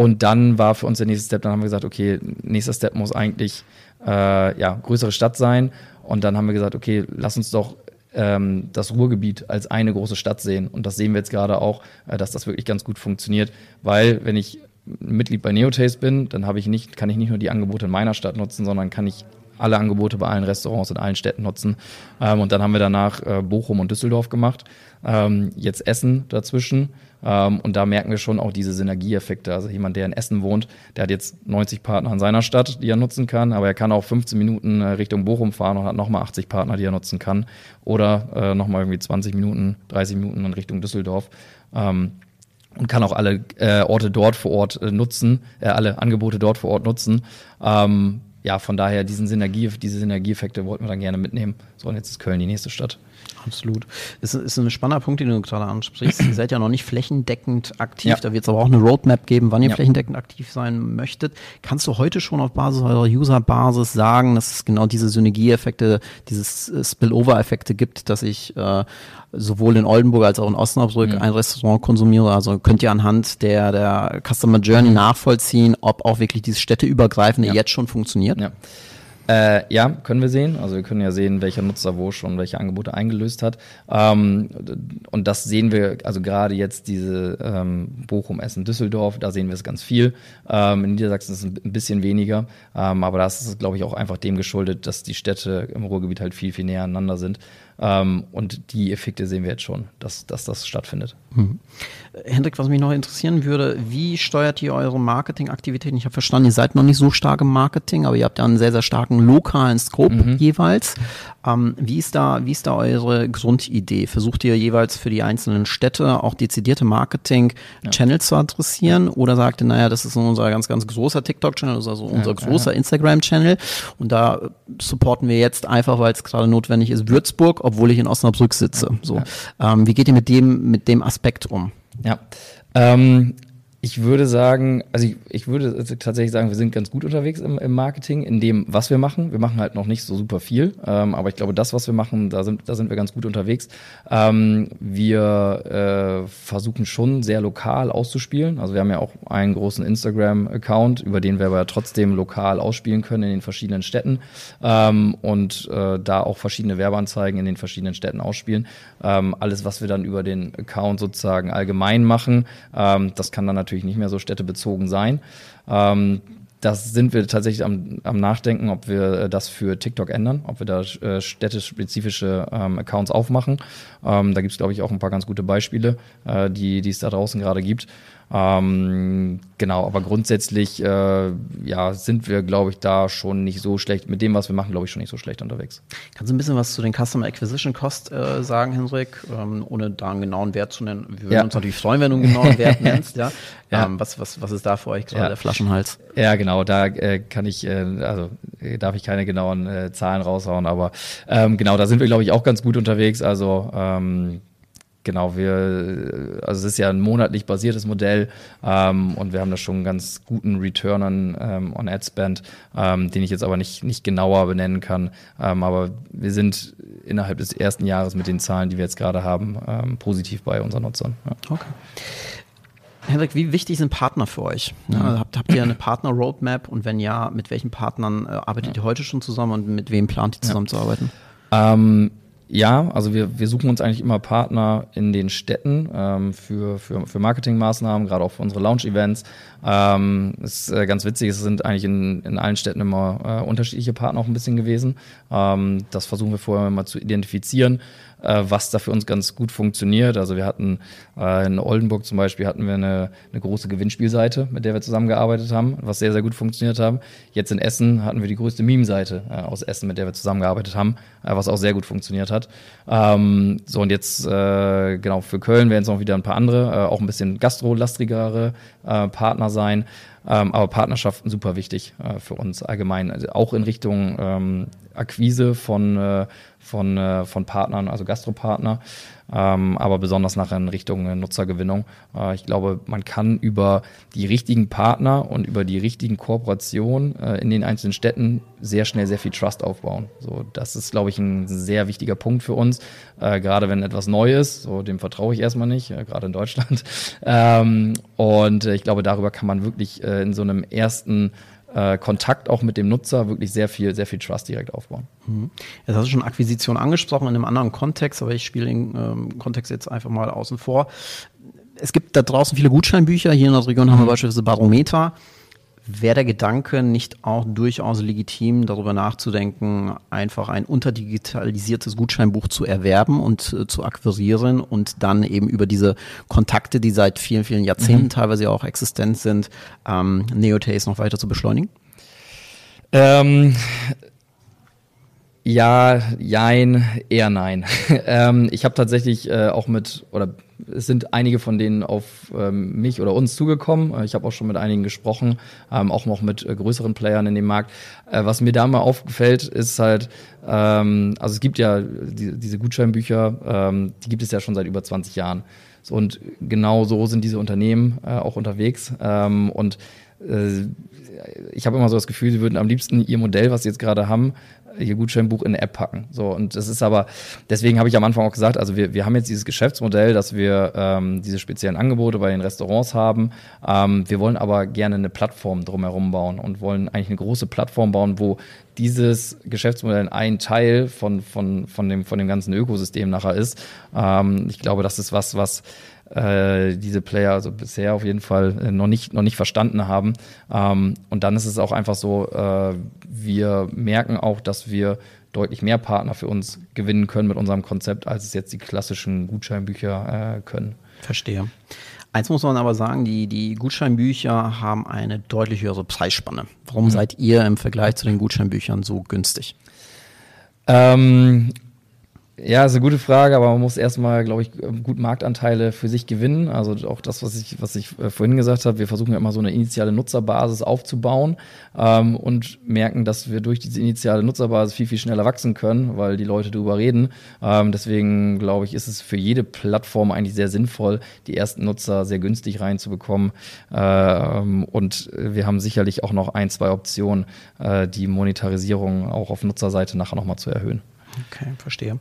[SPEAKER 3] und dann war für uns der nächste Step, dann haben wir gesagt, okay, nächster Step muss eigentlich äh, ja, größere Stadt sein. Und dann haben wir gesagt, okay, lass uns doch ähm, das Ruhrgebiet als eine große Stadt sehen. Und das sehen wir jetzt gerade auch, äh, dass das wirklich ganz gut funktioniert. Weil, wenn ich Mitglied bei Neotaste bin, dann ich nicht, kann ich nicht nur die Angebote in meiner Stadt nutzen, sondern kann ich alle Angebote bei allen Restaurants in allen Städten nutzen. Ähm, und dann haben wir danach äh, Bochum und Düsseldorf gemacht. Ähm, jetzt Essen dazwischen. Ähm, und da merken wir schon auch diese Synergieeffekte. Also jemand, der in Essen wohnt, der hat jetzt 90 Partner in seiner Stadt, die er nutzen kann, aber er kann auch 15 Minuten äh, Richtung Bochum fahren und hat nochmal 80 Partner, die er nutzen kann. Oder äh, nochmal irgendwie 20 Minuten, 30 Minuten in Richtung Düsseldorf. Ähm, und kann auch alle äh, Orte dort vor Ort äh, nutzen, äh, alle Angebote dort vor Ort nutzen. Ähm, ja, von daher diesen Synergie, diese Synergieeffekte wollten wir dann gerne mitnehmen. So, und jetzt ist Köln die nächste Stadt.
[SPEAKER 2] Absolut. Das ist ein spannender Punkt, den du gerade ansprichst. Ihr seid ja noch nicht flächendeckend aktiv. Ja. Da wird es aber auch eine Roadmap geben, wann ihr ja. flächendeckend aktiv sein möchtet. Kannst du heute schon auf Basis eurer User-Basis sagen, dass es genau diese Synergieeffekte, dieses äh, Spillover-Effekte gibt, dass ich äh, sowohl in Oldenburg als auch in Osnabrück mhm. ein Restaurant konsumiere? Also könnt ihr anhand der, der Customer Journey nachvollziehen, ob auch wirklich dieses städteübergreifende ja. jetzt schon funktioniert?
[SPEAKER 3] Ja. Äh, ja, können wir sehen. Also wir können ja sehen, welcher Nutzer wo schon welche Angebote eingelöst hat. Ähm, und das sehen wir, also gerade jetzt diese ähm, Bochum, Essen, Düsseldorf, da sehen wir es ganz viel. Ähm, in Niedersachsen ist es ein bisschen weniger. Ähm, aber das ist, glaube ich, auch einfach dem geschuldet, dass die Städte im Ruhrgebiet halt viel, viel näher aneinander sind. Ähm, und die Effekte sehen wir jetzt schon, dass, dass das stattfindet. Mhm.
[SPEAKER 2] Hendrik, was mich noch interessieren würde, wie steuert ihr eure Marketingaktivitäten? Ich habe verstanden, ihr seid noch nicht so stark im Marketing, aber ihr habt ja einen sehr, sehr starken lokalen Scope mhm. jeweils. Ähm, wie, ist da, wie ist da eure Grundidee? Versucht ihr jeweils für die einzelnen Städte auch dezidierte Marketing-Channels ja. zu adressieren? Oder sagt ihr, naja, das ist unser ganz, ganz großer TikTok-Channel, also unser ja, großer ja. Instagram-Channel und da supporten wir jetzt einfach, weil es gerade notwendig ist, Würzburg, obwohl ich in Osnabrück sitze. So, ähm, wie geht ihr mit dem, mit dem Aspekt um?
[SPEAKER 3] Ja. Ähm, ich würde sagen, also ich, ich würde tatsächlich sagen, wir sind ganz gut unterwegs im, im, Marketing, in dem, was wir machen. Wir machen halt noch nicht so super viel, ähm, aber ich glaube, das, was wir machen, da sind, da sind wir ganz gut unterwegs. Ähm, wir äh, versuchen schon sehr lokal auszuspielen. Also wir haben ja auch einen großen Instagram-Account, über den wir aber trotzdem lokal ausspielen können in den verschiedenen Städten ähm, und äh, da auch verschiedene Werbeanzeigen in den verschiedenen Städten ausspielen. Ähm, alles, was wir dann über den Account sozusagen allgemein machen, ähm, das kann dann natürlich natürlich nicht mehr so städtebezogen sein. Ähm, das sind wir tatsächlich am, am Nachdenken, ob wir das für TikTok ändern, ob wir da äh, städtespezifische ähm, Accounts aufmachen. Ähm, da gibt es, glaube ich, auch ein paar ganz gute Beispiele, äh, die es da draußen gerade gibt. Ähm, genau, aber grundsätzlich äh, ja, sind wir, glaube ich, da schon nicht so schlecht. Mit dem, was wir machen, glaube ich, schon nicht so schlecht unterwegs.
[SPEAKER 2] Kannst du ein bisschen was zu den Customer Acquisition Cost äh, sagen, Henrik, ähm, ohne da einen genauen Wert zu nennen? Wir würden ja. uns natürlich freuen, wenn du einen genauen Wert nennst. Ja? ja. Ähm, was, was, was ist da für euch gerade ja. der Flaschenhals?
[SPEAKER 3] Ja, genau, da äh, kann ich, äh, also äh, darf ich keine genauen äh, Zahlen raushauen, aber ähm, genau, da sind wir, glaube ich, auch ganz gut unterwegs. Also ähm, genau, wir, also es ist ja ein monatlich basiertes Modell ähm, und wir haben da schon einen ganz guten Return on, ähm, on Ad Spend, ähm, den ich jetzt aber nicht, nicht genauer benennen kann. Ähm, aber wir sind innerhalb des ersten Jahres mit den Zahlen, die wir jetzt gerade haben, ähm, positiv bei unseren Nutzern. Ja. Okay.
[SPEAKER 2] Hendrik, wie wichtig sind Partner für euch? Ja, mhm. habt, habt, ihr eine Partner-Roadmap und wenn ja, mit welchen Partnern äh, arbeitet ja. ihr heute schon zusammen und mit wem plant ihr zusammenzuarbeiten?
[SPEAKER 3] Ähm, ja, also wir, wir suchen uns eigentlich immer Partner in den Städten ähm, für, für, für Marketingmaßnahmen, gerade auch für unsere Launch-Events. Ähm, ist äh, ganz witzig, es sind eigentlich in, in allen Städten immer äh, unterschiedliche Partner auch ein bisschen gewesen. Ähm, das versuchen wir vorher mal zu identifizieren was da für uns ganz gut funktioniert. Also wir hatten äh, in Oldenburg zum Beispiel hatten wir eine, eine große Gewinnspielseite, mit der wir zusammengearbeitet haben, was sehr, sehr gut funktioniert haben. Jetzt in Essen hatten wir die größte Meme-Seite äh, aus Essen, mit der wir zusammengearbeitet haben, äh, was auch sehr gut funktioniert hat. Ähm, so und jetzt äh, genau für Köln werden es noch wieder ein paar andere, äh, auch ein bisschen gastrolastigere äh, Partner sein. Ähm, aber Partnerschaften super wichtig äh, für uns allgemein, also auch in Richtung ähm, Akquise von, äh, von, äh, von Partnern, also Gastropartner, aber besonders nachher in Richtung äh, Nutzergewinnung. Äh, ich glaube, man kann über die richtigen Partner und über die richtigen Kooperationen äh, in den einzelnen Städten sehr schnell sehr viel Trust aufbauen. So, das ist, glaube ich, ein sehr wichtiger Punkt für uns, gerade wenn etwas neu ist. So, dem vertraue ich erstmal nicht, gerade in Deutschland. ähm, und ich glaube, darüber kann man wirklich in so einem ersten äh, Kontakt auch mit dem Nutzer wirklich sehr viel, sehr viel Trust direkt aufbauen.
[SPEAKER 2] Mhm. Jetzt hast du schon Akquisition angesprochen in einem anderen Kontext, aber ich spiele den ähm, Kontext jetzt einfach mal außen vor. Es gibt da draußen viele Gutscheinbücher. Hier in der Region haben wir mhm. beispielsweise Barometer. Wäre der Gedanke nicht auch durchaus legitim, darüber nachzudenken, einfach ein unterdigitalisiertes Gutscheinbuch zu erwerben und äh, zu akquirieren und dann eben über diese Kontakte, die seit vielen, vielen Jahrzehnten mhm. teilweise auch existent sind, ähm, Neotace noch weiter zu beschleunigen?
[SPEAKER 3] Ähm, ja, jein, eher nein. ähm, ich habe tatsächlich äh, auch mit, oder es sind einige von denen auf ähm, mich oder uns zugekommen. Äh, ich habe auch schon mit einigen gesprochen, ähm, auch noch mit äh, größeren Playern in dem Markt. Äh, was mir da mal aufgefällt, ist halt, ähm, also es gibt ja die, diese Gutscheinbücher, ähm, die gibt es ja schon seit über 20 Jahren. So, und genau so sind diese Unternehmen äh, auch unterwegs. Ähm, und ich habe immer so das Gefühl, sie würden am liebsten ihr Modell, was sie jetzt gerade haben, ihr Gutscheinbuch in eine App packen. So, und das ist aber, deswegen habe ich am Anfang auch gesagt, also wir, wir haben jetzt dieses Geschäftsmodell, dass wir ähm, diese speziellen Angebote bei den Restaurants haben. Ähm, wir wollen aber gerne eine Plattform drumherum bauen und wollen eigentlich eine große Plattform bauen, wo dieses Geschäftsmodell ein Teil von, von, von, dem, von dem ganzen Ökosystem nachher ist. Ähm, ich glaube, das ist was, was äh, diese Player also bisher auf jeden Fall äh, noch nicht noch nicht verstanden haben. Ähm, und dann ist es auch einfach so, äh, wir merken auch, dass wir deutlich mehr Partner für uns gewinnen können mit unserem Konzept, als es jetzt die klassischen Gutscheinbücher äh, können.
[SPEAKER 2] Verstehe. Eins muss man aber sagen, die, die Gutscheinbücher haben eine deutlich höhere Preisspanne. Warum mhm. seid ihr im Vergleich zu den Gutscheinbüchern so günstig?
[SPEAKER 3] Ähm, ja, ist eine gute Frage, aber man muss erstmal, glaube ich, gut Marktanteile für sich gewinnen. Also auch das, was ich, was ich äh, vorhin gesagt habe, wir versuchen ja immer so eine initiale Nutzerbasis aufzubauen ähm, und merken, dass wir durch diese initiale Nutzerbasis viel, viel schneller wachsen können, weil die Leute darüber reden. Ähm, deswegen, glaube ich, ist es für jede Plattform eigentlich sehr sinnvoll, die ersten Nutzer sehr günstig reinzubekommen. Ähm, und wir haben sicherlich auch noch ein, zwei Optionen, äh, die Monetarisierung auch auf Nutzerseite nachher nochmal zu erhöhen.
[SPEAKER 2] Okay, verstehe.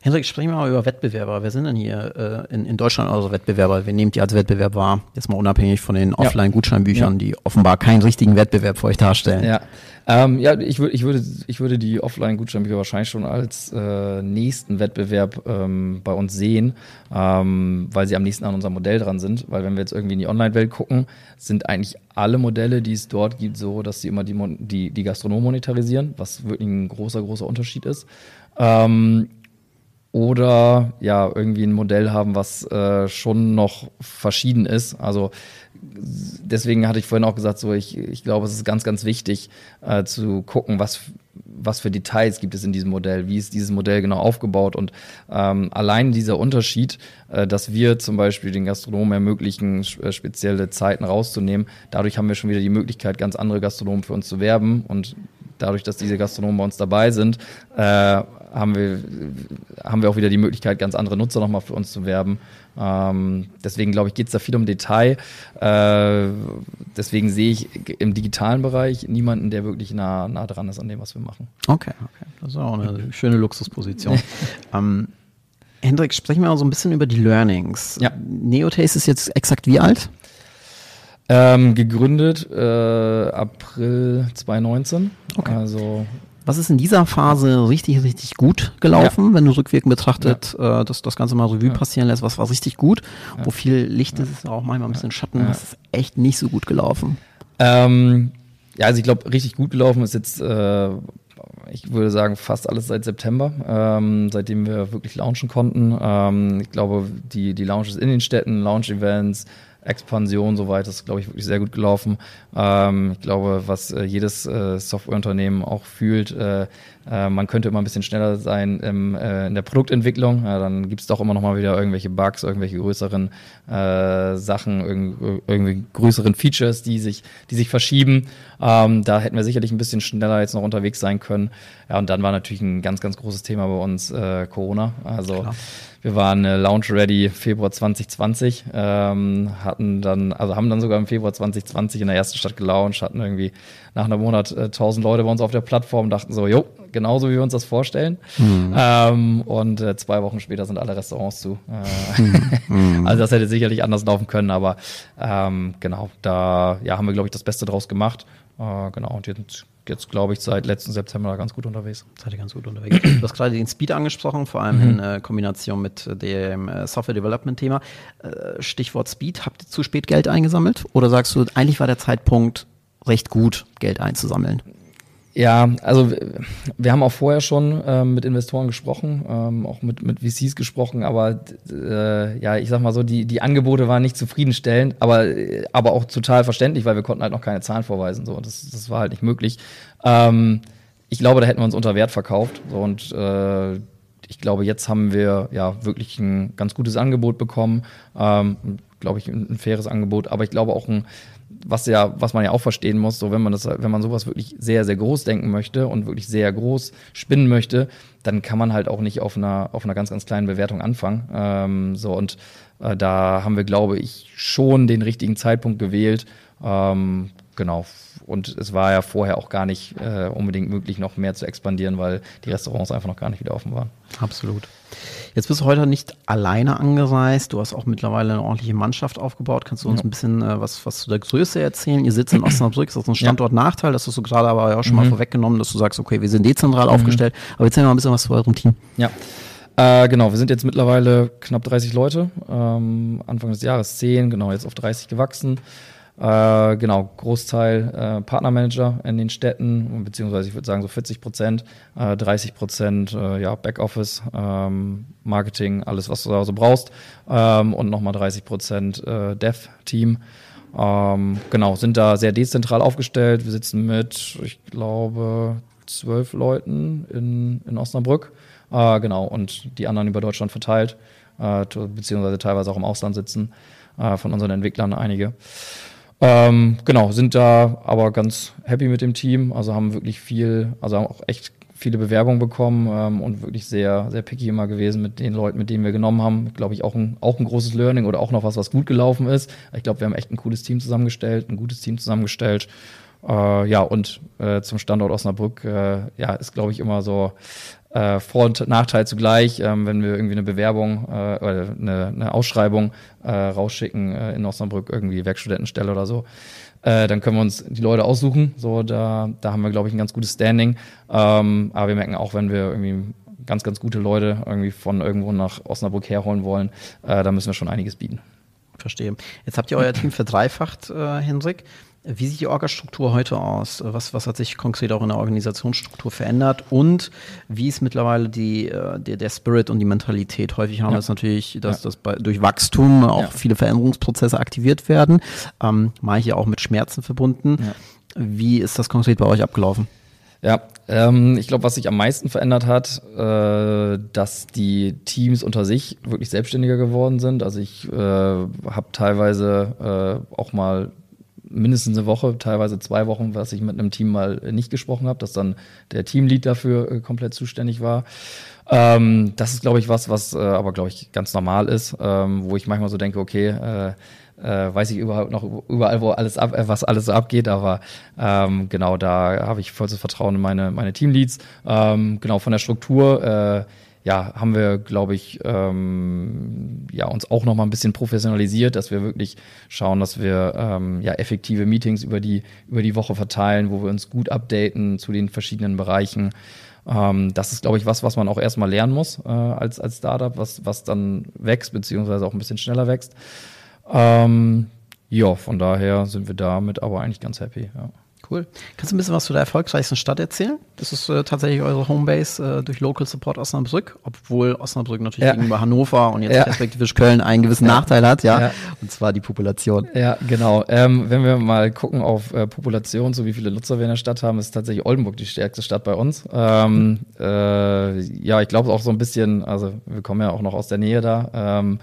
[SPEAKER 2] Hendrik, sprechen wir mal über Wettbewerber. Wer sind denn hier äh, in, in Deutschland eure Wettbewerber? Wer nehmt ihr als Wettbewerb wahr? Jetzt mal unabhängig von den Offline-Gutscheinbüchern, ja. die offenbar keinen richtigen Wettbewerb für euch darstellen.
[SPEAKER 3] Ja, ähm, ja ich, würd, ich, würde, ich würde die Offline-Gutscheinbücher wahrscheinlich schon als äh, nächsten Wettbewerb ähm, bei uns sehen, ähm, weil sie am nächsten an unserem Modell dran sind. Weil wenn wir jetzt irgendwie in die Online-Welt gucken, sind eigentlich alle Modelle, die es dort gibt, so, dass sie immer die, die, die Gastronomen monetarisieren, was wirklich ein großer, großer Unterschied ist. Ähm, oder ja, irgendwie ein Modell haben, was äh, schon noch verschieden ist. Also deswegen hatte ich vorhin auch gesagt, so ich, ich glaube, es ist ganz, ganz wichtig äh, zu gucken, was, was für Details gibt es in diesem Modell, wie ist dieses Modell genau aufgebaut? Und ähm, allein dieser Unterschied, äh, dass wir zum Beispiel den Gastronomen ermöglichen, äh, spezielle Zeiten rauszunehmen, dadurch haben wir schon wieder die Möglichkeit, ganz andere Gastronomen für uns zu werben. Und dadurch, dass diese Gastronomen bei uns dabei sind, äh, haben wir, haben wir auch wieder die Möglichkeit, ganz andere Nutzer nochmal für uns zu werben. Ähm, deswegen glaube ich, geht es da viel um Detail. Äh, deswegen sehe ich im digitalen Bereich niemanden, der wirklich nah, nah dran ist an dem, was wir machen.
[SPEAKER 2] Okay, okay. Das ist auch eine schöne Luxusposition. ähm, Hendrik, sprechen wir mal so ein bisschen über die Learnings. Ja. Neotaste ist jetzt exakt wie alt?
[SPEAKER 3] Ähm, gegründet äh, April 2019. Okay. Also
[SPEAKER 2] Was ist in dieser Phase richtig, richtig gut gelaufen, ja. wenn du rückwirkend betrachtet, ja. äh, dass das Ganze mal Revue ja. passieren lässt? Was war richtig gut? Wo viel Licht ist, ist auch manchmal ein bisschen Schatten. Was ist echt nicht so gut gelaufen?
[SPEAKER 3] Ähm, ja, also ich glaube, richtig gut gelaufen ist jetzt, äh, ich würde sagen, fast alles seit September, ähm, seitdem wir wirklich launchen konnten. Ähm, ich glaube, die, die Launches in den Städten, Launch-Events, Expansion soweit ist, glaube ich, wirklich sehr gut gelaufen. Ähm, ich glaube, was äh, jedes äh, Softwareunternehmen auch fühlt, äh, äh, man könnte immer ein bisschen schneller sein im, äh, in der Produktentwicklung. Ja, dann gibt es doch immer noch mal wieder irgendwelche Bugs, irgendwelche größeren äh, Sachen, irg irgendwie größeren Features, die sich, die sich verschieben. Ähm, da hätten wir sicherlich ein bisschen schneller jetzt noch unterwegs sein können. Ja, und dann war natürlich ein ganz, ganz großes Thema bei uns Corona. Also Klar. Wir waren äh, Launch Ready Februar 2020, ähm, hatten dann, also haben dann sogar im Februar 2020 in der ersten Stadt gelauncht, hatten irgendwie nach einem Monat äh, 1000 Leute bei uns auf der Plattform, dachten so, jo, genauso wie wir uns das vorstellen. Mhm. Ähm, und äh, zwei Wochen später sind alle Restaurants zu. Äh, mhm. also das hätte sicherlich anders laufen können, aber ähm, genau, da ja, haben wir, glaube ich, das Beste draus gemacht. Äh, genau, und jetzt jetzt, glaube ich, seit letzten September ganz gut unterwegs.
[SPEAKER 2] Seid ihr ganz gut unterwegs. du hast gerade den Speed angesprochen, vor allem mhm. in äh, Kombination mit dem äh, Software Development Thema. Äh, Stichwort Speed, habt ihr zu spät Geld eingesammelt? Oder sagst du, eigentlich war der Zeitpunkt recht gut, Geld einzusammeln?
[SPEAKER 3] Ja, also wir haben auch vorher schon ähm, mit Investoren gesprochen, ähm, auch mit, mit VCs gesprochen, aber äh, ja, ich sag mal so, die, die Angebote waren nicht zufriedenstellend, aber, aber auch total verständlich, weil wir konnten halt noch keine Zahlen vorweisen. So, das, das war halt nicht möglich. Ähm, ich glaube, da hätten wir uns unter Wert verkauft. So, und äh, ich glaube, jetzt haben wir ja wirklich ein ganz gutes Angebot bekommen. Ähm, glaube ich, ein, ein faires Angebot, aber ich glaube auch ein was ja, was man ja auch verstehen muss, so wenn man das, wenn man sowas wirklich sehr, sehr groß denken möchte und wirklich sehr groß spinnen möchte, dann kann man halt auch nicht auf einer, auf einer ganz, ganz kleinen Bewertung anfangen. Ähm, so und äh, da haben wir, glaube ich, schon den richtigen Zeitpunkt gewählt. Ähm, genau. Und es war ja vorher auch gar nicht äh, unbedingt möglich, noch mehr zu expandieren, weil die Restaurants einfach noch gar nicht wieder offen waren.
[SPEAKER 2] Absolut. Jetzt bist du heute nicht alleine angereist. Du hast auch mittlerweile eine ordentliche Mannschaft aufgebaut. Kannst du uns ja. ein bisschen äh, was, was zu der Größe erzählen? Ihr sitzt in Osnabrück, ist das ein Standortnachteil? Das hast du gerade aber auch schon mhm. mal vorweggenommen, dass du sagst, okay, wir sind dezentral mhm. aufgestellt. Aber erzähl mal ein bisschen was zu eurem Team.
[SPEAKER 3] Ja. Äh, genau, wir sind jetzt mittlerweile knapp 30 Leute. Ähm, Anfang des Jahres 10, genau, jetzt auf 30 gewachsen. Äh, genau, Großteil äh, Partnermanager in den Städten, beziehungsweise ich würde sagen so 40 Prozent, äh, 30 Prozent äh, ja, Backoffice, ähm, Marketing, alles, was du da so brauchst ähm, und nochmal 30 Prozent äh, Dev-Team. Ähm, genau, sind da sehr dezentral aufgestellt. Wir sitzen mit, ich glaube, zwölf Leuten in, in Osnabrück. Äh, genau, und die anderen über Deutschland verteilt, beziehungsweise teilweise auch im Ausland sitzen, von unseren Entwicklern einige. Ähm, genau, sind da aber ganz happy mit dem Team. Also haben wirklich viel, also haben auch echt viele Bewerbungen bekommen ähm, und wirklich sehr, sehr picky immer gewesen mit den Leuten, mit denen wir genommen haben. Glaube ich, auch ein, auch ein großes Learning oder auch noch was, was gut gelaufen ist. Ich glaube, wir haben echt ein cooles Team zusammengestellt, ein gutes Team zusammengestellt. Äh, ja, und äh, zum Standort Osnabrück, äh, ja, ist, glaube ich, immer so äh, Vor- und Nachteil zugleich, ähm, wenn wir irgendwie eine Bewerbung äh, oder eine, eine Ausschreibung äh, rausschicken äh, in Osnabrück, irgendwie Werkstudentenstelle oder so, äh, dann können wir uns die Leute aussuchen. So, da, da haben wir, glaube ich, ein ganz gutes Standing. Ähm, aber wir merken auch, wenn wir irgendwie ganz, ganz gute Leute irgendwie von irgendwo nach Osnabrück herholen wollen, äh, da müssen wir schon einiges bieten.
[SPEAKER 2] Verstehe. Jetzt habt ihr euer Team verdreifacht, Hendrik. Wie sieht die Orgastruktur heute aus? Was, was hat sich konkret auch in der Organisationsstruktur verändert? Und wie ist mittlerweile die, äh, der, der Spirit und die Mentalität? Häufig haben wir es natürlich, dass, ja. dass bei, durch Wachstum auch ja. viele Veränderungsprozesse aktiviert werden. Ähm, manche auch mit Schmerzen verbunden. Wie ist das konkret bei euch abgelaufen?
[SPEAKER 3] Ja, ähm, ich glaube, was sich am meisten verändert hat, äh, dass die Teams unter sich wirklich selbstständiger geworden sind. Also ich äh, habe teilweise äh, auch mal mindestens eine Woche, teilweise zwei Wochen, was ich mit einem Team mal nicht gesprochen habe, dass dann der Teamlead dafür äh, komplett zuständig war. Ähm, das ist, glaube ich, was, was äh, aber, glaube ich, ganz normal ist, ähm, wo ich manchmal so denke, okay, äh, äh, weiß ich überhaupt noch überall, wo alles ab, äh, was alles so abgeht, aber ähm, genau da habe ich vollstes Vertrauen in meine, meine Teamleads. Ähm, genau von der Struktur, äh, ja, haben wir, glaube ich, ähm, ja, uns auch noch mal ein bisschen professionalisiert, dass wir wirklich schauen, dass wir ähm, ja effektive Meetings über die, über die Woche verteilen, wo wir uns gut updaten zu den verschiedenen Bereichen. Ähm, das ist, glaube ich, was, was man auch erstmal lernen muss äh, als, als Startup, was, was dann wächst, beziehungsweise auch ein bisschen schneller wächst. Ähm, ja, von daher sind wir damit aber eigentlich ganz happy. Ja.
[SPEAKER 2] Cool. Kannst du ein bisschen was zu der erfolgreichsten Stadt erzählen? Das ist äh, tatsächlich eure Homebase äh, durch Local Support Osnabrück, obwohl Osnabrück natürlich ja. gegenüber Hannover und jetzt ja. perspektivisch Köln einen gewissen ja. Nachteil hat, ja? Und zwar die Population.
[SPEAKER 3] Ja, genau. Ähm, wenn wir mal gucken auf äh, Population, so wie viele Nutzer wir in der Stadt haben, ist tatsächlich Oldenburg die stärkste Stadt bei uns. Ähm, äh, ja, ich glaube auch so ein bisschen, also wir kommen ja auch noch aus der Nähe da. Ähm,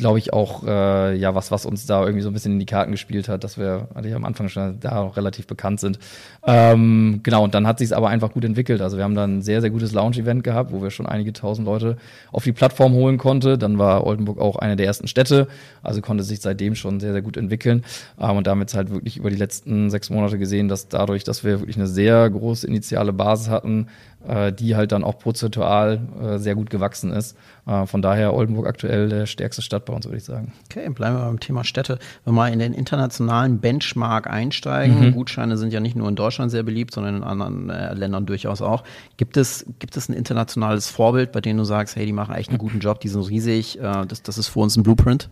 [SPEAKER 3] glaube ich, auch äh, ja was, was uns da irgendwie so ein bisschen in die Karten gespielt hat, dass wir hatte am Anfang schon da auch relativ bekannt sind. Ähm, genau, und dann hat sich es aber einfach gut entwickelt. Also wir haben dann ein sehr, sehr gutes Launch-Event gehabt, wo wir schon einige tausend Leute auf die Plattform holen konnte. Dann war Oldenburg auch eine der ersten Städte, also konnte sich seitdem schon sehr, sehr gut entwickeln. Ähm, und damit halt wirklich über die letzten sechs Monate gesehen, dass dadurch, dass wir wirklich eine sehr große initiale Basis hatten, äh, die halt dann auch prozentual äh, sehr gut gewachsen ist. Äh, von daher Oldenburg aktuell der stärkste Stadt bei uns, würde ich sagen.
[SPEAKER 2] Okay, bleiben wir beim Thema Städte. Wenn wir mal in den internationalen Benchmark einsteigen, mhm. Gutscheine sind ja nicht nur in Deutschland sehr beliebt, sondern in anderen äh, Ländern durchaus auch. Gibt es, gibt es ein internationales Vorbild, bei dem du sagst, hey, die machen echt einen guten Job, die sind riesig, äh, das, das ist für uns ein Blueprint?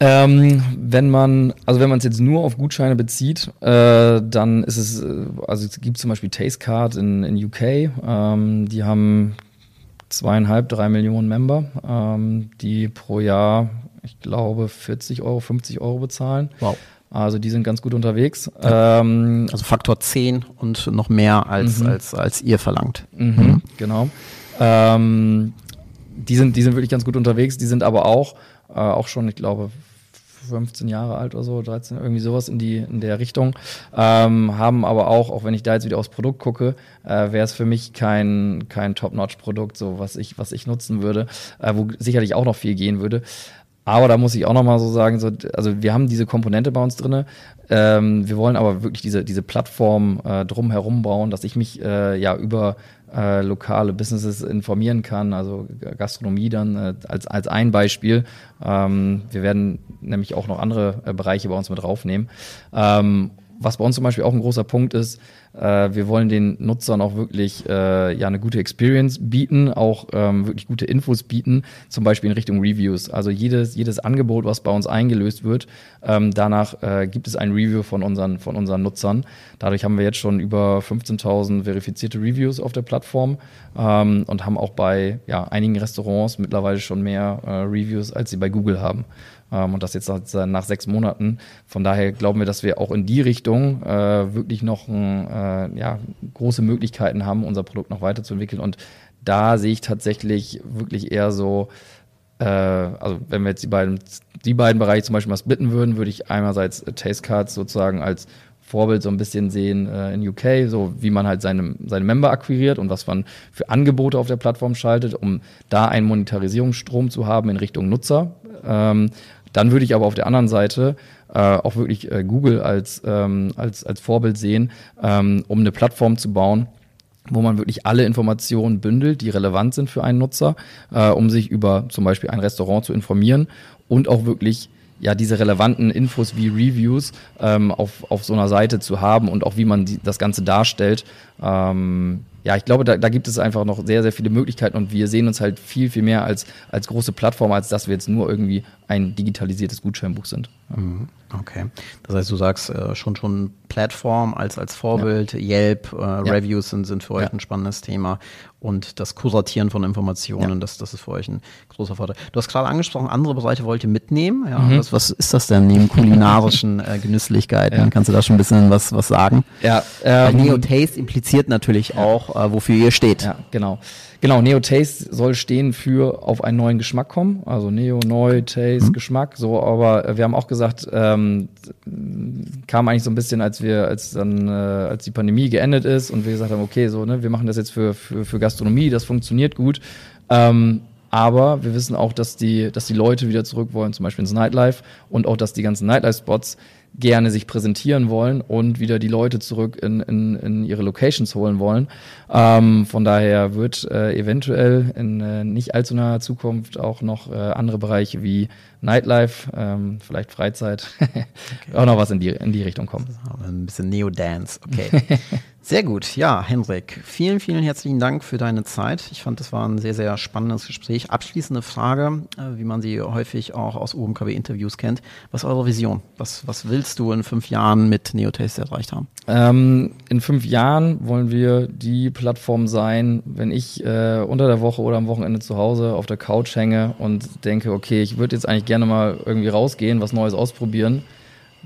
[SPEAKER 3] Ähm, wenn man, also wenn man es jetzt nur auf Gutscheine bezieht, äh, dann ist es, äh, also es gibt zum Beispiel Tastecard in, in UK, ähm, die haben zweieinhalb, drei Millionen Member, ähm, die pro Jahr, ich glaube, 40 Euro, 50 Euro bezahlen. Wow. Also die sind ganz gut unterwegs.
[SPEAKER 2] Ähm, also Faktor 10 und noch mehr als, mhm. als, als ihr verlangt.
[SPEAKER 3] Mhm, mhm. Genau. Ähm, die, sind, die sind wirklich ganz gut unterwegs. Die sind aber auch, äh, auch schon, ich glaube, 15 Jahre alt oder so, 13, irgendwie sowas in die in der Richtung. Ähm, haben aber auch, auch wenn ich da jetzt wieder aufs Produkt gucke, äh, wäre es für mich kein, kein Top-Notch-Produkt, so was ich, was ich nutzen würde, äh, wo sicherlich auch noch viel gehen würde. Aber da muss ich auch noch mal so sagen, so, also wir haben diese Komponente bei uns drinne. Ähm, wir wollen aber wirklich diese, diese Plattform äh, drumherum bauen, dass ich mich äh, ja über äh, lokale Businesses informieren kann, also Gastronomie dann äh, als, als ein Beispiel. Ähm, wir werden nämlich auch noch andere äh, Bereiche bei uns mit draufnehmen. Ähm, was bei uns zum Beispiel auch ein großer Punkt ist, äh, wir wollen den Nutzern auch wirklich äh, ja eine gute Experience bieten, auch ähm, wirklich gute Infos bieten, zum Beispiel in Richtung Reviews. Also jedes, jedes Angebot, was bei uns eingelöst wird, ähm, danach äh, gibt es ein Review von unseren, von unseren Nutzern. Dadurch haben wir jetzt schon über 15.000 verifizierte Reviews auf der Plattform ähm, und haben auch bei ja, einigen Restaurants mittlerweile schon mehr äh, Reviews, als sie bei Google haben. Ähm, und das jetzt nach sechs Monaten. Von daher glauben wir, dass wir auch in die Richtung äh, wirklich noch äh, ja, große Möglichkeiten haben, unser Produkt noch weiterzuentwickeln. Und da sehe ich tatsächlich wirklich eher so, äh, also wenn wir jetzt die beiden, die beiden Bereiche zum Beispiel mal splitten würden, würde ich einerseits Taste Cards sozusagen als Vorbild so ein bisschen sehen äh, in UK, so wie man halt seine, seine Member akquiriert und was man für Angebote auf der Plattform schaltet, um da einen Monetarisierungsstrom zu haben in Richtung Nutzer. Ähm, dann würde ich aber auf der anderen Seite äh, auch wirklich äh, Google als, ähm, als, als Vorbild sehen, ähm, um eine Plattform zu bauen, wo man wirklich alle Informationen bündelt, die relevant sind für einen Nutzer, äh, um sich über zum Beispiel ein Restaurant zu informieren und auch wirklich ja diese relevanten Infos wie Reviews ähm, auf, auf so einer Seite zu haben und auch wie man die, das Ganze darstellt. Ähm, ja, ich glaube, da, da gibt es einfach noch sehr, sehr viele Möglichkeiten und wir sehen uns halt viel, viel mehr als, als große Plattform, als dass wir jetzt nur irgendwie ein digitalisiertes Gutscheinbuch sind.
[SPEAKER 2] Mhm. Okay. Das heißt, du sagst äh, schon schon Plattform als, als Vorbild, ja. Yelp, äh, ja. Reviews sind, sind für euch ja. ein spannendes Thema und das Kuratieren von Informationen, das, das ist für euch ein großer Vorteil. Du hast gerade angesprochen, andere Bereiche wollt ihr mitnehmen. Ja, mhm. was, was ist das denn neben kulinarischen äh, Genüsslichkeiten? Kannst du da schon ein bisschen was, was sagen?
[SPEAKER 3] Ja.
[SPEAKER 2] Ähm, Neo Taste impliziert natürlich auch, äh, wofür ihr steht.
[SPEAKER 3] Ja, genau. Genau, Neo Taste soll stehen für auf einen neuen Geschmack kommen. Also Neo, neu, Taste, mhm. Geschmack. So, aber äh, wir haben auch gesagt, ähm, kam eigentlich so ein bisschen, als wir, als dann, äh, als die Pandemie geendet ist und wir gesagt haben, okay, so, ne, wir machen das jetzt für, für, für Gastronomie, das funktioniert gut. Ähm, aber wir wissen auch, dass die, dass die Leute wieder zurück wollen, zum Beispiel ins Nightlife und auch, dass die ganzen Nightlife-Spots gerne sich präsentieren wollen und wieder die Leute zurück in, in, in ihre Locations holen wollen. Ähm, von daher wird äh, eventuell in äh, nicht allzu naher Zukunft auch noch äh, andere Bereiche wie Nightlife, ähm, vielleicht Freizeit, okay. auch noch was in die, in die Richtung kommen.
[SPEAKER 2] Ein bisschen Neo-Dance, okay. Sehr gut. Ja, Henrik, vielen, vielen herzlichen Dank für deine Zeit. Ich fand, das war ein sehr, sehr spannendes Gespräch. Abschließende Frage, äh, wie man sie häufig auch aus UMKW-Interviews kennt. Was ist eure Vision? Was, was willst du in fünf Jahren mit Neotaste erreicht haben?
[SPEAKER 3] Ähm, in fünf Jahren wollen wir die Plattform sein, wenn ich äh, unter der Woche oder am Wochenende zu Hause auf der Couch hänge und denke, okay, ich würde jetzt eigentlich gerne mal irgendwie rausgehen, was Neues ausprobieren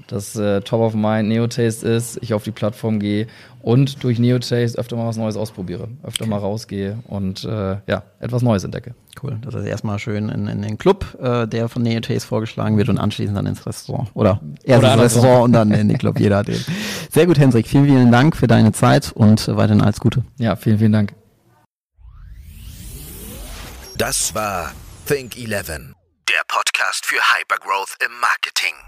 [SPEAKER 3] das äh, Top of Mind Neotaste ist, ich auf die Plattform gehe und durch Neotaste öfter mal was Neues ausprobiere, öfter okay. mal rausgehe und äh, ja, etwas Neues entdecke.
[SPEAKER 2] Cool. Das ist erstmal schön in, in den Club, äh, der von Neotaste vorgeschlagen wird und anschließend dann ins Restaurant. Oder erst Oder ins Restaurant und dann in den Club, jeder den. Sehr gut, Hendrik. Vielen, vielen Dank für deine Zeit und weiterhin alles Gute.
[SPEAKER 3] Ja, vielen, vielen Dank.
[SPEAKER 1] Das war Think 11, der Podcast für Hypergrowth im Marketing.